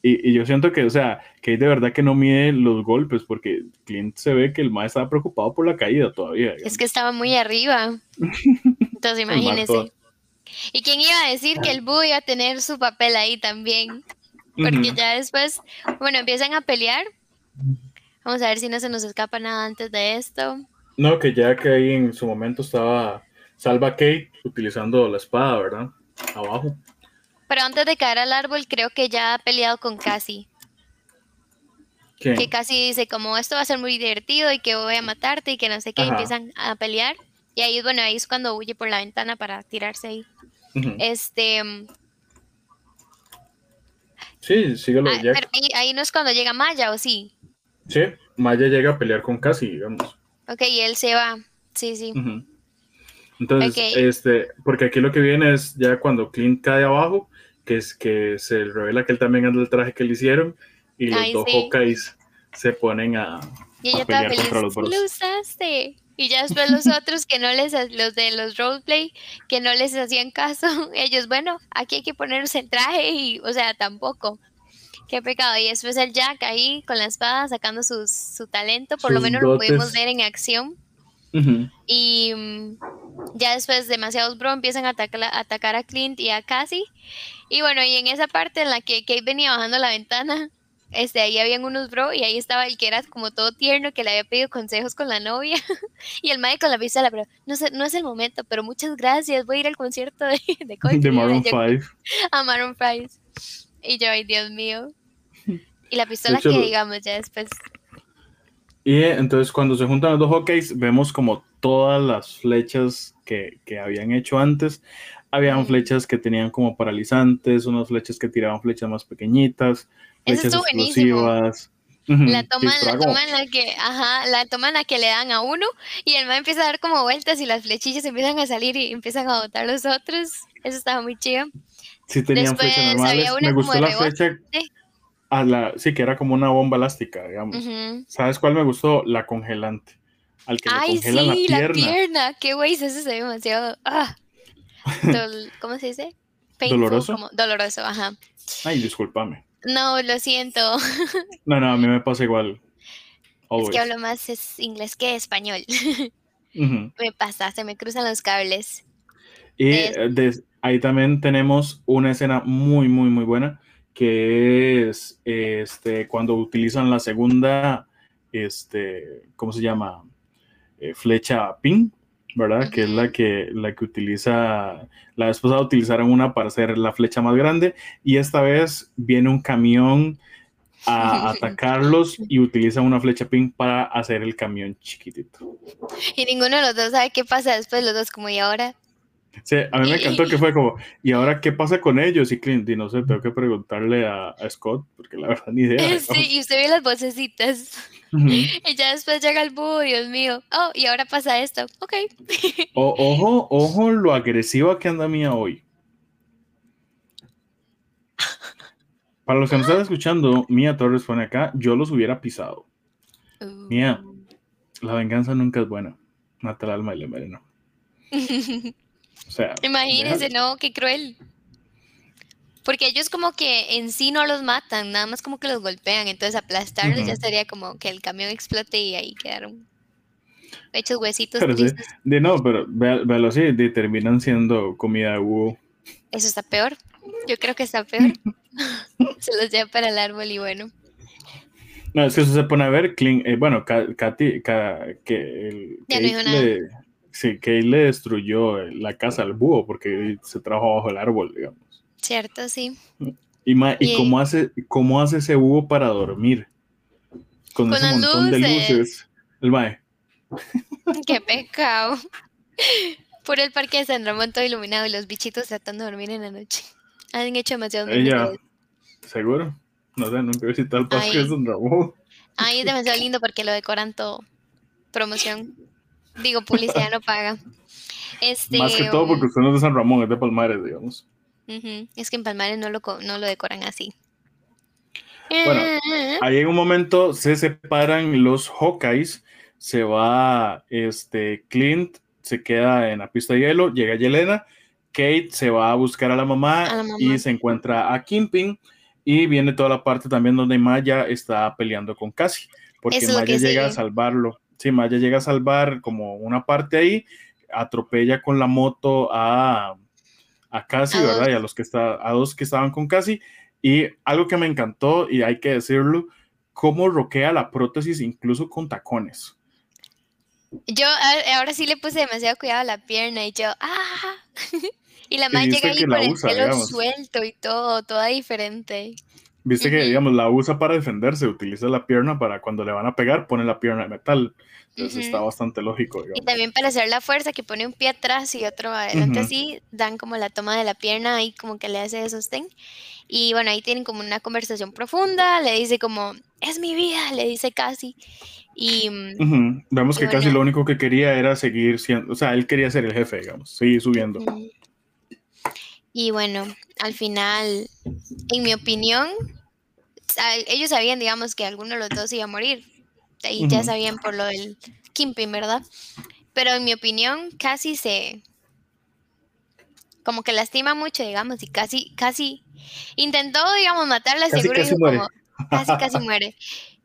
y, y yo siento que, o sea, Kate de verdad que no mide los golpes porque Clint se ve que el maestro estaba preocupado por la caída todavía. Es que estaba muy arriba. <laughs> Entonces mató. imagínese. ¿Y quién iba a decir que el búho iba a tener su papel ahí también? Porque ya después, bueno, empiezan a pelear. Vamos a ver si no se nos escapa nada antes de esto. No, que ya que ahí en su momento estaba Salva Kate utilizando la espada, ¿verdad? Abajo. Pero antes de caer al árbol, creo que ya ha peleado con Cassie. Que Cassie dice como esto va a ser muy divertido y que voy a matarte y que no sé qué, empiezan a pelear. Y ahí, bueno, ahí es cuando huye por la ventana para tirarse ahí. Este. Sí, síguelo. Ah, pero ahí, no es cuando llega Maya, ¿o sí? Sí, Maya llega a pelear con Cassie, digamos. Ok, y él se va. Sí, sí. Entonces, este, porque aquí lo que viene es ya cuando Clint cae abajo, que es que se revela que él también anda el traje que le hicieron y los dos Hawkeyes se ponen a, y ella pelear contra los Lo usaste. Y ya después los otros que no les, los de los roleplay, que no les hacían caso, <laughs> ellos, bueno, aquí hay que ponerse el traje y, o sea, tampoco. Qué pecado. Y después el Jack ahí con la espada sacando su talento, por lo menos lo pudimos ver en acción. Y mm, ya después demasiados bro empiezan a atacar, a atacar a Clint y a Cassie. Y bueno, y en esa parte en la que Kate venía bajando la ventana, <laughs> este, ahí habían unos bro y ahí estaba el que era como todo tierno, que le había pedido consejos con la novia. <laughs> y el mae con la pistola, pero no, sé, no es el momento, pero muchas gracias, voy a ir al concierto de, <laughs> de, de Maroon 5. A Maroon 5. Y yo, ay Dios mío. Y la pistola que digamos ya después y entonces cuando se juntan los dos hockeys, vemos como todas las flechas que, que habían hecho antes. Habían flechas que tenían como paralizantes, unas flechas que tiraban flechas más pequeñitas, flechas explosivas. La toma, la toma en la que, ajá, la toma en la que le dan a uno y el man empieza a dar como vueltas y las flechillas empiezan a salir y empiezan a botar los otros. Eso estaba muy chido. Sí tenían flechas normales. Me gustó la flecha la, sí, que era como una bomba elástica, digamos. ¿Sabes cuál me gustó? La congelante. Al que Ay, le congelan sí, la pierna. la pierna. Qué güey, eso se ve demasiado. Ah. <laughs> ¿Cómo se dice? doloroso. doloroso, ajá. Ay, discúlpame. No, lo siento. <laughs> no, no, a mí me pasa igual. Es que hablo más es inglés que español. <laughs> Me pasa, se me cruzan los cables. Y eh, ahí también tenemos una escena muy, muy, muy buena que es este, cuando utilizan la segunda, este, ¿cómo se llama? Eh, flecha pin, ¿verdad? Que es la que, la que utiliza, la vez pasada utilizaron una para hacer la flecha más grande y esta vez viene un camión a <laughs> atacarlos y utiliza una flecha pin para hacer el camión chiquitito. Y ninguno de los dos sabe qué pasa después, los dos como y ahora. Sí, a mí me encantó que fue como, ¿y ahora qué pasa con ellos? Y Clint, y no sé, tengo que preguntarle a, Scott, porque la verdad ni idea. Sí, y usted ve las vocecitas. <laughs> Y ya después llega el búho, Dios mío. Oh, y ahora pasa esto. Ok. <laughs> ojo, ojo lo agresiva que anda Mía hoy. Para los que nos están escuchando, Mía Torres pone acá, yo los hubiera pisado. Mía, uh. la venganza nunca es buena. Mata el alma y le envenena. <laughs> Imagínense, ¿no? Qué cruel. Porque ellos como que en sí no los matan, nada más como que los golpean, entonces aplastarlos ya sería como que el camión explote y ahí quedaron hechos huesitos. Pero de, no, pero véalo así, terminan siendo comida de Eso está peor. Yo creo que está peor. <laughs> <laughs> se los lleva para el árbol y bueno. No, es que eso se pone a ver, eh, bueno, Katy, que el, ya no dijo nada. Sí, que él le destruyó la casa al búho porque se trajo bajo el árbol, digamos. Cierto, sí. Y, y, cómo, hace, cómo hace ese búho para dormir. Con, ese montón de luces. El mae. <laughs> Qué pecado. Por el parque de San Ramón todo iluminado y los bichitos tratando de dormir en la noche. Han hecho demasiado Ella, ¿Seguro? No sé, nunca he visitado el parque de San Ramón. Ay, es demasiado lindo porque lo decoran todo. Promoción. Digo, policía no paga. Este, Más que todo porque usted no es de San Ramón, es de Palmares, digamos. Es que en Palmares no lo, no lo decoran así. Bueno, ahí en un momento se separan los Hawkeyes, se va este Clint, se queda en la pista de hielo, llega Yelena, Kate se va a buscar a la mamá, y se encuentra a Kimping y viene toda la parte también donde Maya está peleando con Cassie, porque Maya llega a salvarlo. Sí, Maya llega a salvar como una parte ahí, atropella con la moto a, a Cassie, ¿verdad? Y a los que está, a dos que estaban con Cassie, Y algo que me encantó, y hay que decirlo, cómo roquea la prótesis incluso con tacones. Yo ahora sí le puse demasiado cuidado a la pierna y yo, ¡ah! <laughs> y la madre llega ahí con el pelo suelto y todo, toda diferente. Viste que, digamos, la usa para defenderse, utiliza la pierna para cuando le van a pegar, pone la pierna de metal. Entonces está bastante lógico. Y también para hacer la fuerza, que pone un pie atrás y otro adelante así, dan como la toma de la pierna y como que le hace de sostén. Y bueno, ahí tienen como una conversación profunda, le dice como, es mi vida, le dice casi. Y mm, vemos que casi lo único que quería era seguir siendo, o sea, él quería ser el jefe, digamos, seguir subiendo. Y bueno, al final, en mi opinión, ellos sabían, digamos, que alguno de los dos iba a morir. Ahí ya sabían por lo del Kimping, ¿verdad? Pero en mi opinión, casi se. Como que lastima mucho, digamos, y casi, casi intentó, digamos, matarla, casi, seguro. Casi muere. casi, casi muere.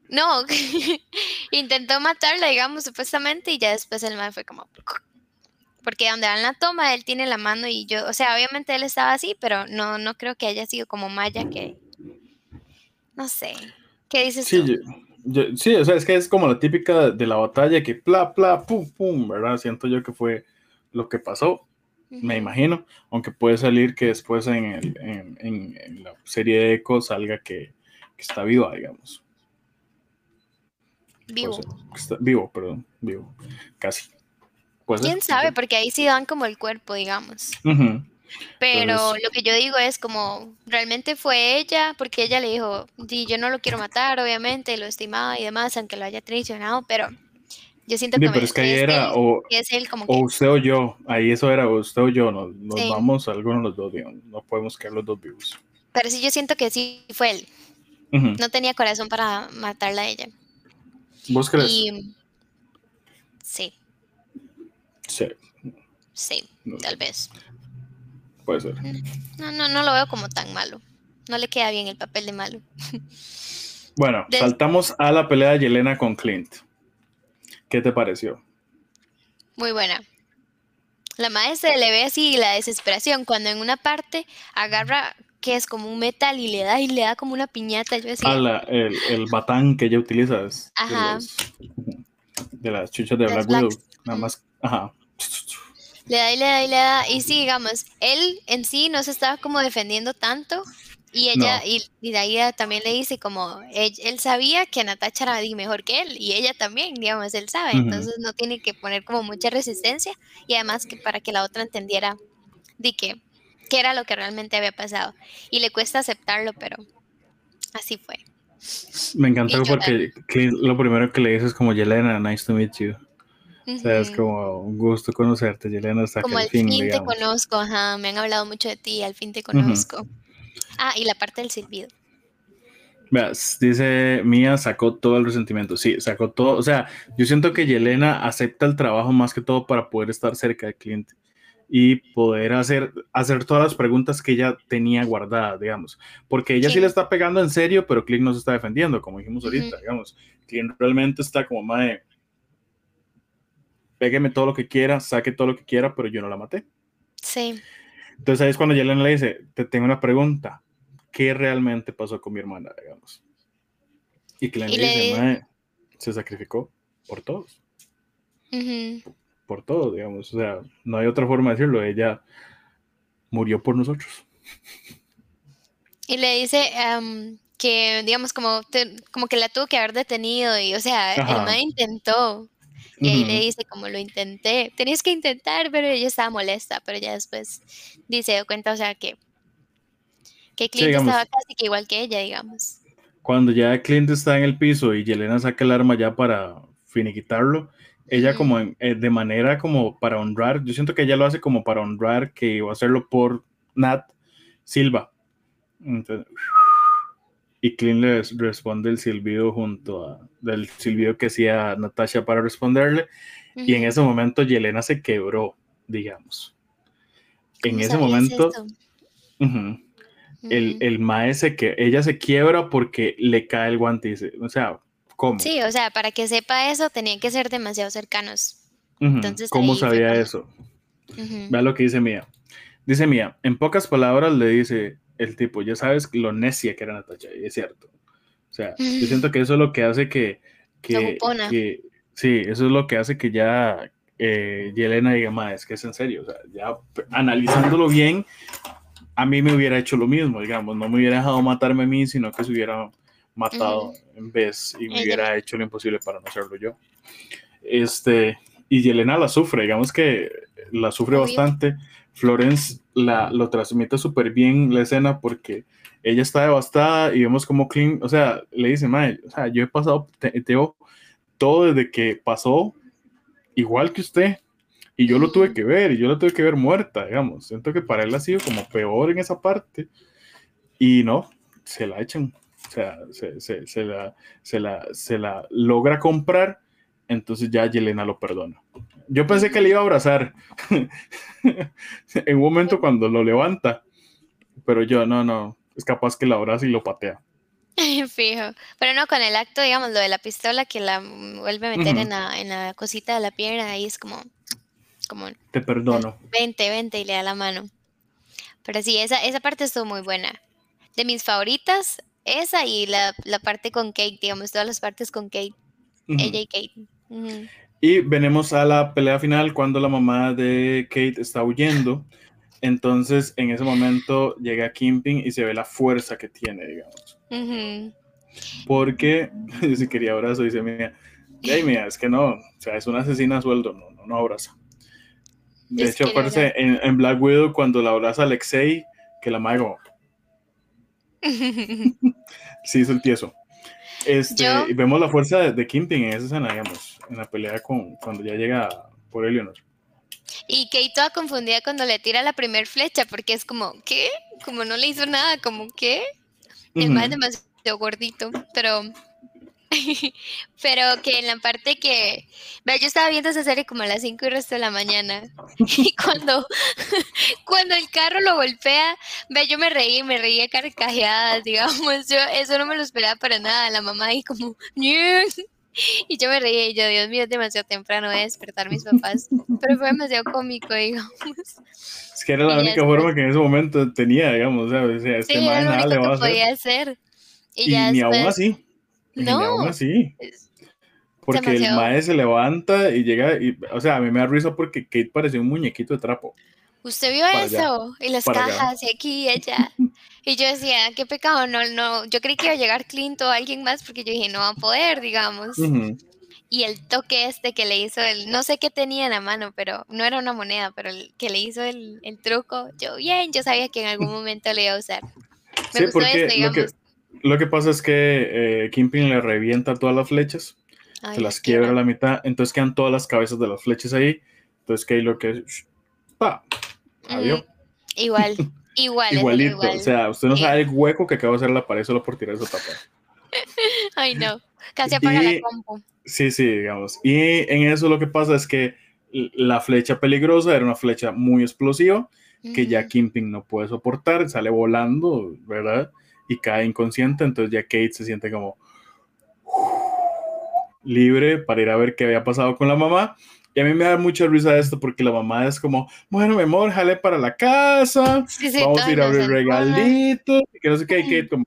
No, <laughs> intentó matarla, digamos, supuestamente, y ya después el man fue como porque donde van la toma, él tiene la mano y yo, o sea, obviamente él estaba así, pero no, no creo que haya sido como Maya que, no sé, ¿qué dices sí, tú? sí, o sea, es que es como la típica de la batalla que pla, pla, pum, pum, ¿verdad? Siento yo que fue lo que pasó, me imagino, aunque puede salir que después en, el, en, la serie de Echo salga que, que está viva, digamos. Vivo. vivo, perdón, vivo, casi. ¿Quién sabe? Porque ahí sí dan como el cuerpo, digamos. Pero lo que yo digo es como, realmente fue ella, porque ella le dijo, sí, yo no lo quiero matar, obviamente, lo estimaba y demás, aunque lo haya traicionado, pero yo siento que, pero es que ahí era, o, usted o yo, ahí eso era, usted o yo, nos, vamos algunos de los dos, digamos, no podemos quedar los dos vivos. Pero sí, yo siento que sí fue él. No tenía corazón para matarla a ella. ¿Vos crees? sí. Sí. Sí, tal vez. Puede ser. No, no, no lo veo como tan malo. No le queda bien el papel de malo. <laughs> Bueno, saltamos a la pelea de Yelena con Clint. ¿Qué te pareció? Muy buena. La maestra le ve así la desesperación cuando en una parte agarra que es como un metal y le da y le da como una piñata. Yo decía, ah, el, el, batán que ella utiliza es Ajá. De, las chuchas de Black Widow. Nada más. Ajá. Le da y le da y le da. Y sí, digamos, él en sí no se estaba como defendiendo tanto. Y ella, y, de ahí también le dice como, él, sabía que Natacha era mejor que él, y ella también, digamos, él sabe, entonces no tiene que poner como mucha resistencia, y además que para que la otra entendiera de que, qué era lo que realmente había pasado. Y le cuesta aceptarlo, pero así fue. Me encantó porque lo primero que le dice es como, Yelena, nice to meet you. O sea, es como un gusto conocerte, Yelena, hasta como al fin, te conozco, ajá, me han hablado mucho de ti, al fin te conozco. Ah, y la parte del silbido. Veas, dice Mía, sacó todo el resentimiento. Sí, sacó todo. O sea, yo siento que Yelena acepta el trabajo más que todo para poder estar cerca del cliente y poder hacer, hacer todas las preguntas que ella tenía guardadas, digamos. Porque ella sí, le está pegando en serio, pero Clint no se está defendiendo, como dijimos ahorita, digamos. Clint realmente está como, madre, pégueme todo lo que quiera, saque todo lo que quiera, pero yo no la maté. Sí. Entonces ahí es cuando Yelena le dice, te tengo una pregunta, ¿qué realmente pasó con mi hermana, digamos? Y que le dice, se sacrificó por todos. Por todos, digamos. O sea, no hay otra forma de decirlo. Ella murió por nosotros. Y le dice que, digamos, como, como que la tuvo que haber detenido y, o sea, el man intentó, y ahí le dice, como lo intenté, tenías que intentar, pero ella estaba molesta, pero ya después dice, cuenta, o sea, que, que Clint estaba casi que igual que ella, digamos. Cuando ya Clint está en el piso y Yelena saca el arma ya para finiquitarlo, ella como eh, de manera como para honrar, yo siento que ella lo hace como para honrar que iba a hacerlo por Nat Silva. Entonces, y Clint le responde el silbido junto a del silbido que hacía Natasha para responderle y en ese momento Yelena se quebró, digamos. En ese momento el, el maese que ella se quiebra porque le cae el guante o sea, ¿cómo? Sí, o sea, para que sepa eso tenían que ser demasiado cercanos. Entonces, ¿Cómo sabía eso? Vea lo que dice Mía. Dice Mía, en pocas palabras le dice, el tipo, ya sabes lo necia que era Natasha, y es cierto. O sea, yo <laughs> siento que eso es lo que hace que, que, que sí, eso es lo que hace que ya eh, Yelena diga, más es que es en serio, o sea, ya analizándolo bien, a mí me hubiera hecho lo mismo, digamos, no me hubiera dejado matarme a mí, sino que se hubiera matado en vez y me hubiera hecho lo imposible para no hacerlo yo. Este, y Yelena la sufre, digamos que la sufre bastante. Florence la, lo transmite súper bien la escena porque ella está devastada y vemos como Clint, o sea, le dice, Mae, o sea, yo he pasado, todo desde que pasó igual que usted y yo lo tuve que ver y yo lo tuve que ver muerta, digamos. Siento que para él ha sido como peor en esa parte y no, se la echan, o sea, se, se, se la, se, la, se la logra comprar entonces ya Yelena lo perdona. Yo pensé que le iba a abrazar <laughs> en un momento cuando lo levanta, pero yo no, no, es capaz que la abraza y lo patea. <laughs> Fijo. Pero no, con el acto, digamos, lo de la pistola que la vuelve a meter en, la, en, la, cosita de la pierna, ahí es como, como... Te perdono. Vente, vente y le da la mano. Pero sí, esa, esa parte estuvo muy buena. De mis favoritas, esa y la, la parte con Kate, digamos, todas las partes con Kate. Ella y Kate. Y venimos a la pelea final cuando la mamá de Kate está huyendo. Entonces, en ese momento llega Kimping y se ve la fuerza que tiene, digamos. Porque, <laughs> si quería abrazo, dice, mira, mira, es que no, o sea, es una asesina a sueldo, no, no, no abraza. De hecho, aparece en, Black Widow cuando la abraza Alexei, que la mago. <laughs> <laughs> sí, es el tieso. Este, y vemos la fuerza de, de Kimping en esa escena, digamos, en la pelea con cuando ya llega por Eleanor. Y Kate toda confundida cuando le tira la primer flecha, porque es como, ¿qué? Como no le hizo nada, como, ¿qué? El más demasiado gordito, pero <laughs> pero que en la parte que, vea, yo estaba viendo esa serie como a las 5 y resto de la mañana, <laughs> y cuando, <laughs> cuando el carro lo golpea, ve, yo me reí, me reí carcajeadas, digamos, yo eso no me lo esperaba para nada, la mamá ahí como, y yo me reí, y yo, Dios mío, es demasiado temprano de despertar mis papás, pero fue demasiado cómico, digamos. Es que era la única forma que en ese momento tenía, digamos, o sea, este sí, era lo único que podía hacer. Y, ni aún así no. aún así. Porque el mae se levanta y llega, y, o sea, a mí me da risa porque Kate parecía un muñequito de trapo. ¿Usted vio eso? y las cajas, y aquí y allá. y yo decía, qué pecado, no, no, yo creí que iba a llegar Clint o alguien más porque yo dije, no va a poder, digamos. Y el toque este que le hizo, el, no sé qué tenía en la mano, pero no era una moneda, pero el que le hizo el, el truco, yo bien, yo sabía que en algún momento le iba a usar. Me sí, porque digamos. Lo que pasa es que eh, Kimping le revienta todas las flechas, se las quiebra a la mitad, entonces quedan todas las cabezas de las flechas ahí. Entonces, que lo que ¡pa! Adiós. igual, <laughs> igual. Igualito. O sea, usted no sabe el hueco que acaba de hacer la pared solo por tirar esa tapa. <laughs> Ay, no. Casi apaga la compu. Sí, sí, digamos. Y en eso lo que pasa es que la flecha peligrosa era una flecha muy explosiva que ya Kimping no puede soportar, sale volando, ¿verdad? Y cae inconsciente, entonces ya Kate se siente como libre para ir a ver qué había pasado con la mamá. Y a mí me da mucha risa esto porque la mamá es como, bueno, mi amor, jale para la casa, vamos a ir a abrir regalitos, y que no sé qué, Kate como,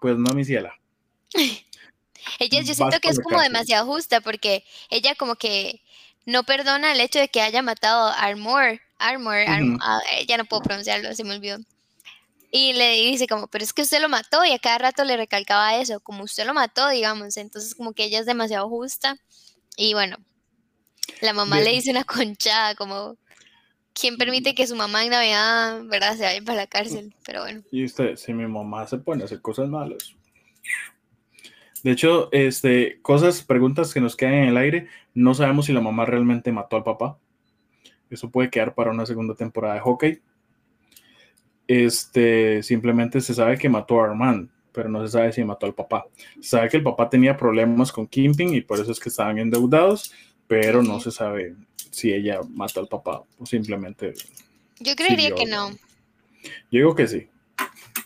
pues no, mi ciela. <laughs> ella, yo siento que es como demasiado justa porque ella como que no perdona el hecho de que haya matado a Armor, Armor, ah, ya no puedo pronunciarlo, se me olvidó. Y le dice como, pero es que usted lo mató y a cada rato le recalcaba eso, como usted lo mató, digamos. Entonces como que ella es demasiado justa. Y bueno, la mamá le dice una conchada como, ¿quién permite que su mamá en Navidad, verdad, se vaya para la cárcel? Pero bueno. Y usted, si mi mamá se pone a hacer cosas malas. De hecho, este, cosas, preguntas que nos quedan en el aire, no sabemos si la mamá realmente mató al papá. Eso puede quedar para una segunda temporada de hockey este, simplemente se sabe que mató a Armand, pero no se sabe si mató al papá. Se sabe que el papá tenía problemas con Kimping y por eso es que estaban endeudados, pero no se sabe si ella mató al papá o simplemente. Yo creería que no. Yo digo que sí.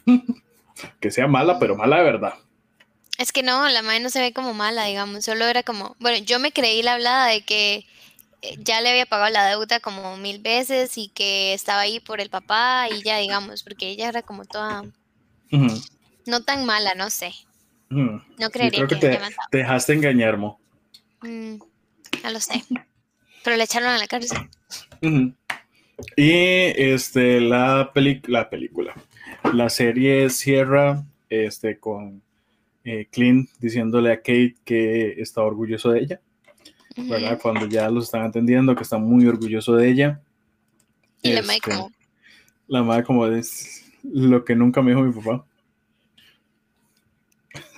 <laughs> que sea mala, pero mala de verdad. Es que no, la madre no se ve como mala, digamos, solo era como, bueno, yo me creí la hablada de que ya le había pagado la deuda como mil veces y que estaba ahí por el papá y ya, digamos, porque ella era como toda... No tan mala, no sé. No creería que, te, dejaste engañar, Mo. Mm, no lo sé. Pero le echaron a la cárcel. Y este, la, la película, la serie cierra este, con eh, Clint diciéndole a Kate que está orgulloso de ella, ¿verdad? Cuando ya los están entendiendo, que está muy orgulloso de ella. Y la madre este, como... La madre como es lo que nunca me dijo mi papá.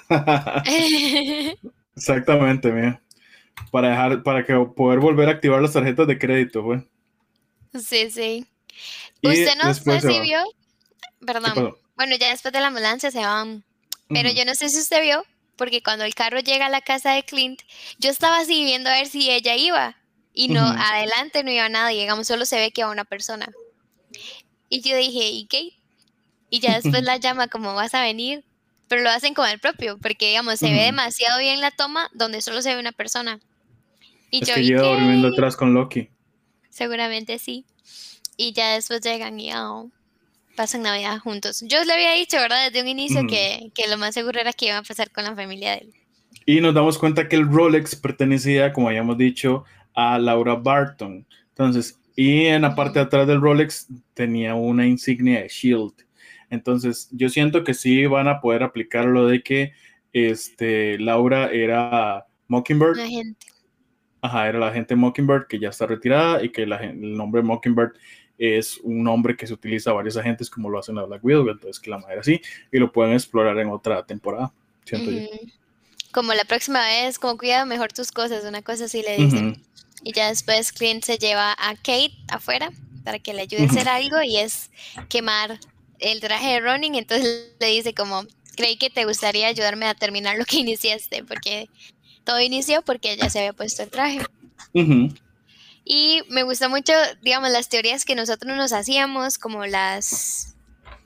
<laughs> Exactamente, mira. Para dejar, para que poder volver a activar las tarjetas de crédito, güey. Sí, sí. Usted no sé si vio, perdón. Bueno, ya después de la ambulancia se van. Pero yo no sé si usted vio, porque cuando el carro llega a la casa de Clint, yo estaba así viendo a ver si ella iba. Y no, adelante no iba nadie, digamos, solo se ve que iba una persona. Y yo dije, ¿y qué? Y ya después la llama como vas a venir pero lo hacen con el propio, porque digamos, se ve demasiado bien la toma donde solo se ve una persona. Y es yo que lleva durmiendo atrás con Loki. Seguramente sí. Y ya después llegan y oh, pasan Navidad juntos. Yo le había dicho, ¿verdad? Desde un inicio que, que, lo más seguro era que iba a pasar con la familia de él. Y nos damos cuenta que el Rolex pertenecía, como habíamos dicho, a Laura Barton. Entonces, y en la parte de atrás del Rolex tenía una insignia de Shield. Entonces, yo siento que sí van a poder aplicar lo de que este, Laura era Mockingbird. La gente. Ajá, era la gente Mockingbird que ya está retirada y que el nombre Mockingbird es un nombre que se utiliza a varios agentes como lo hacen la Black Widow, entonces que la madre así y lo pueden explorar en otra temporada, siento yo. Como la próxima vez, como cuida mejor tus cosas, una cosa así le dicen. Y ya después Clint se lleva a Kate afuera para que le ayude a hacer algo y es quemar el traje de Ronin, entonces le dice como, creí que te gustaría ayudarme a terminar lo que <laughs> iniciaste, porque todo inició porque ella se había puesto el traje. Y me gustó mucho, digamos, las teorías que nosotros nos hacíamos, como las...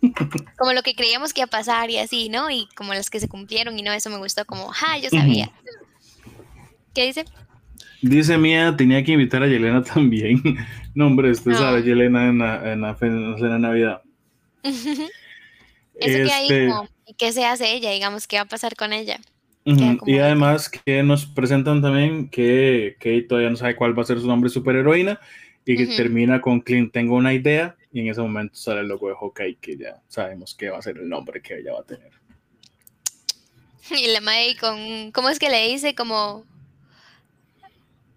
<laughs> Como lo que creíamos que iba a pasar y así, ¿no? Y como las que se cumplieron y no, eso me gustó como, ja, yo sabía. ¿Qué dice? Dice Mía, tenía que invitar a Yelena <laughs> también. no, hombre, usted sabe, Yelena en la, en la Navidad. <laughs> Eso que hay este como, ¿qué se hace ella? Digamos, ¿qué va a pasar con ella? Y además que nos presentan también que Kate todavía no sabe cuál va a ser su nombre superheroína y que termina con Clint, tengo una idea y en ese momento sale el logo de Hawkeye que ya sabemos que va a ser el nombre que ella va a tener. <laughs> Y la May con, ¿cómo es que le dice? Como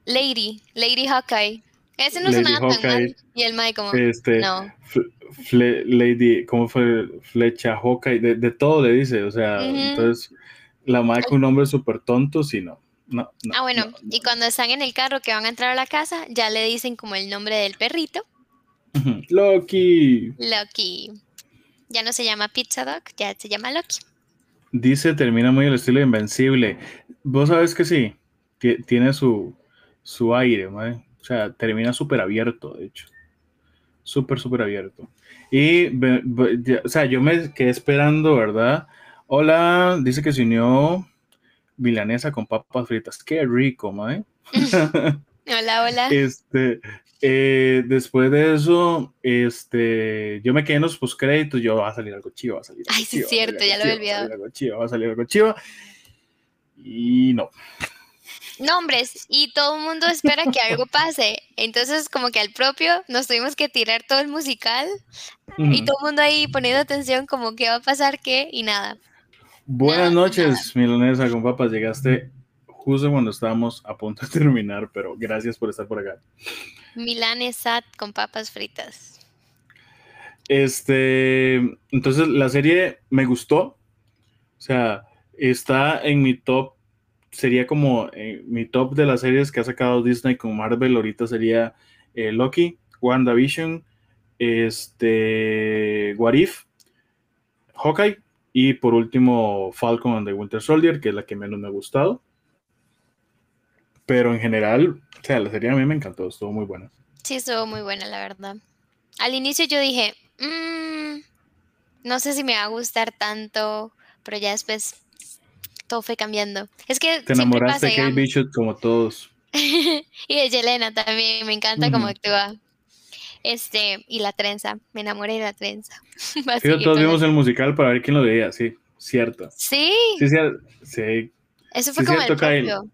Lady, Lady Hawkeye. Ese no suena tan mal. Y el May como, este, no. Lady, ¿cómo fue? Flecha, Hawkeye, de, de todo le dice, o sea, entonces la madre con un nombre súper tonto, sí, no. No, ah, bueno, y cuando están en el carro que van a entrar a la casa, ya le dicen como el nombre del perrito. Loki. Loki. Ya no se llama Pizza Dog, ya se llama Loki. Dice, termina muy el estilo Invencible. Vos sabes que sí, tiene su, su aire, ¿vale? o sea, termina súper abierto, de hecho súper, súper abierto. Y, o sea, yo me quedé esperando, ¿verdad? Hola, dice que se unió milanesa con papas fritas. Qué rico, mae. <laughs> hola, hola. Este, eh, después de eso, este, yo me quedé en los postcréditos, yo va a salir algo chivo, va a salir Ay, sí, es cierto, ya lo he olvidado. Va a salir algo chivo. Y no nombres y todo el mundo espera que algo <laughs> pase. Entonces, como que al propio nos tuvimos que tirar todo el musical y todo el mundo ahí poniendo atención como qué va a pasar, qué y nada. Buenas noches, milanesa con papas. Llegaste justo cuando estábamos a punto de <laughs> terminar, pero gracias por estar por acá. Milanesat con papas fritas. Este, entonces la serie me gustó. O sea, está en mi top sería como eh, mi top de las series que ha sacado Disney con Marvel. Ahorita sería eh, Loki, WandaVision, este, What If, Hawkeye y por último Falcon and the Winter Soldier, que es la que menos me ha gustado. Pero en general, o sea, la serie a mí me encantó, estuvo muy buena. Sí, estuvo muy buena, la verdad. Al inicio yo dije, mm, no sé si me va a gustar tanto, pero ya después todo fue cambiando. Es que. Te enamoraste de Kate Bishop como todos. <laughs> y de Yelena también, me encanta cómo actúa. Este, y la trenza, me enamoré de la trenza. <laughs> Sí, todos vimos el musical para ver quién lo veía, sí, cierto. Sí. Sí, sí. Eso fue como el propio.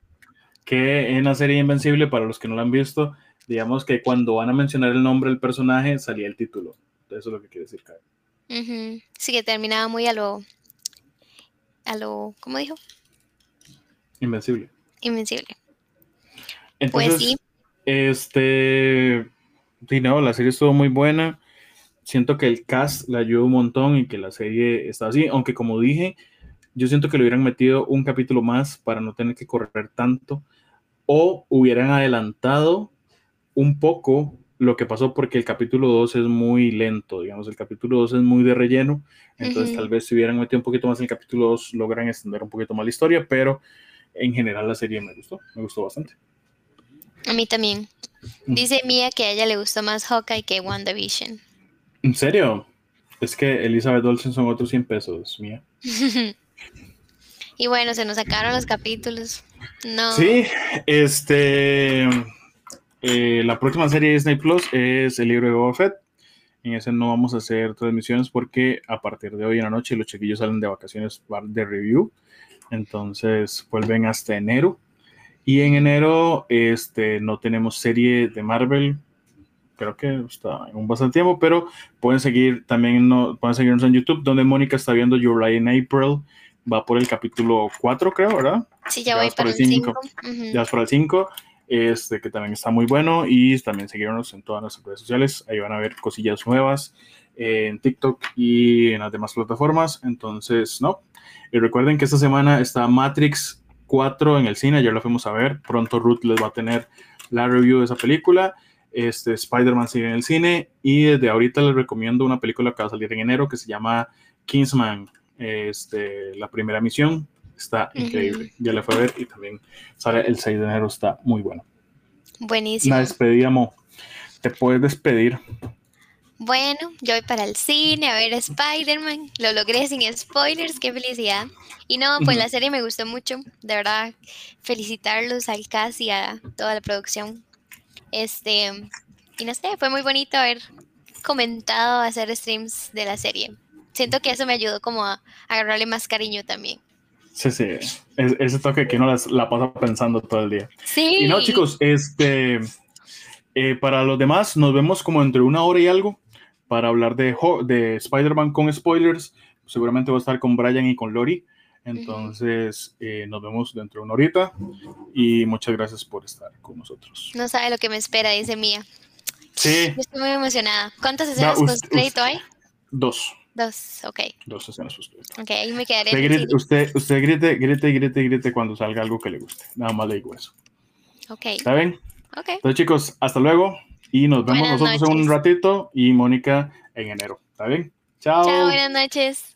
Que en la serie Invencible, para los que no lo han visto, digamos que cuando van a mencionar el nombre del personaje, salía el título. Eso es lo que quiere decir Kyle. Sí, que terminaba muy a lo. a lo. ¿Cómo dijo? Invencible. Invencible. pues sí. Este. Sí, no, la serie estuvo muy buena. Siento que el cast la ayudó un montón y que la serie está así. Aunque, como dije, yo siento que le hubieran metido un capítulo más para no tener que correr tanto. O hubieran adelantado un poco lo que pasó porque el capítulo 2 es muy lento, digamos, el capítulo 2 es muy de relleno, entonces tal vez si hubieran metido un poquito más en el capítulo 2 logran extender un poquito más la historia, pero en general la serie me gustó, me gustó bastante. A mí también. Mm. Dice Mía que a ella le gustó más Hawkeye que WandaVision. ¿En serio? Es que Elizabeth Olsen son otros 100 pesos, Mía. <laughs> y bueno, se nos sacaron los capítulos. No. Sí, este eh, la próxima serie de Disney Plus es el libro de Boba Fett. En ese no vamos a hacer transmisiones porque a partir de hoy en la noche los chiquillos salen de vacaciones de review. Entonces vuelven hasta enero. Y en enero este, no tenemos serie de Marvel. Creo que está en un bastante tiempo, pero pueden seguir también, no, pueden seguirnos en YouTube, donde Mónica está viendo Your Lie in April. Va por el capítulo 4, creo, ¿verdad? Sí, ya, voy para el 5. Ya vas por el 5 este que también está muy bueno y también seguirnos en todas nuestras redes sociales, ahí van a ver cosillas nuevas en TikTok y en las demás plataformas, entonces, no. Y recuerden que esta semana está Matrix 4 en el cine, ya lo fuimos a ver, pronto Ruth les va a tener la review de esa película, este Spider-Man sigue en el cine y desde ahorita les recomiendo una película que va a salir en enero que se llama Kingsman, este, la primera misión, está increíble. Ya la fue a ver y también sale el 6 de enero, está muy bueno. Buenísimo. La despedida, Te puedes despedir. Bueno, yo voy para el cine a ver Spider-Man. Lo logré sin spoilers, qué felicidad. Y no, pues la serie me gustó mucho. De verdad, felicitarlos al cast y a toda la producción. Este, y no sé, fue muy bonito haber comentado, hacer streams de la serie. Siento que eso me ayudó como a agarrarle más cariño también. Sí, sí, ese toque que uno la pasa pensando todo el día. Sí. Y no, chicos, este, eh, para los demás, nos vemos como entre una hora y algo para hablar de, de Spider-Man con spoilers. Seguramente voy a estar con Brian y con Lori. Entonces, eh, nos vemos dentro de una horita y muchas gracias por estar con nosotros. No sabe lo que me espera, dice Mía. Sí. estoy muy emocionada. ¿Cuántas escenas post crédito hay? Dos. Dos, ok. Dos escenas Ok, ahí me quedaré. Usted, grite, usted, usted, grite, grite, grite, grite cuando salga algo que le guste. Nada más le digo eso. Ok. ¿Está bien? Ok. Entonces, chicos, hasta luego. Y nos vemos nosotros en un ratito y Mónica en enero. ¿Está bien? Chao. Chao, buenas noches.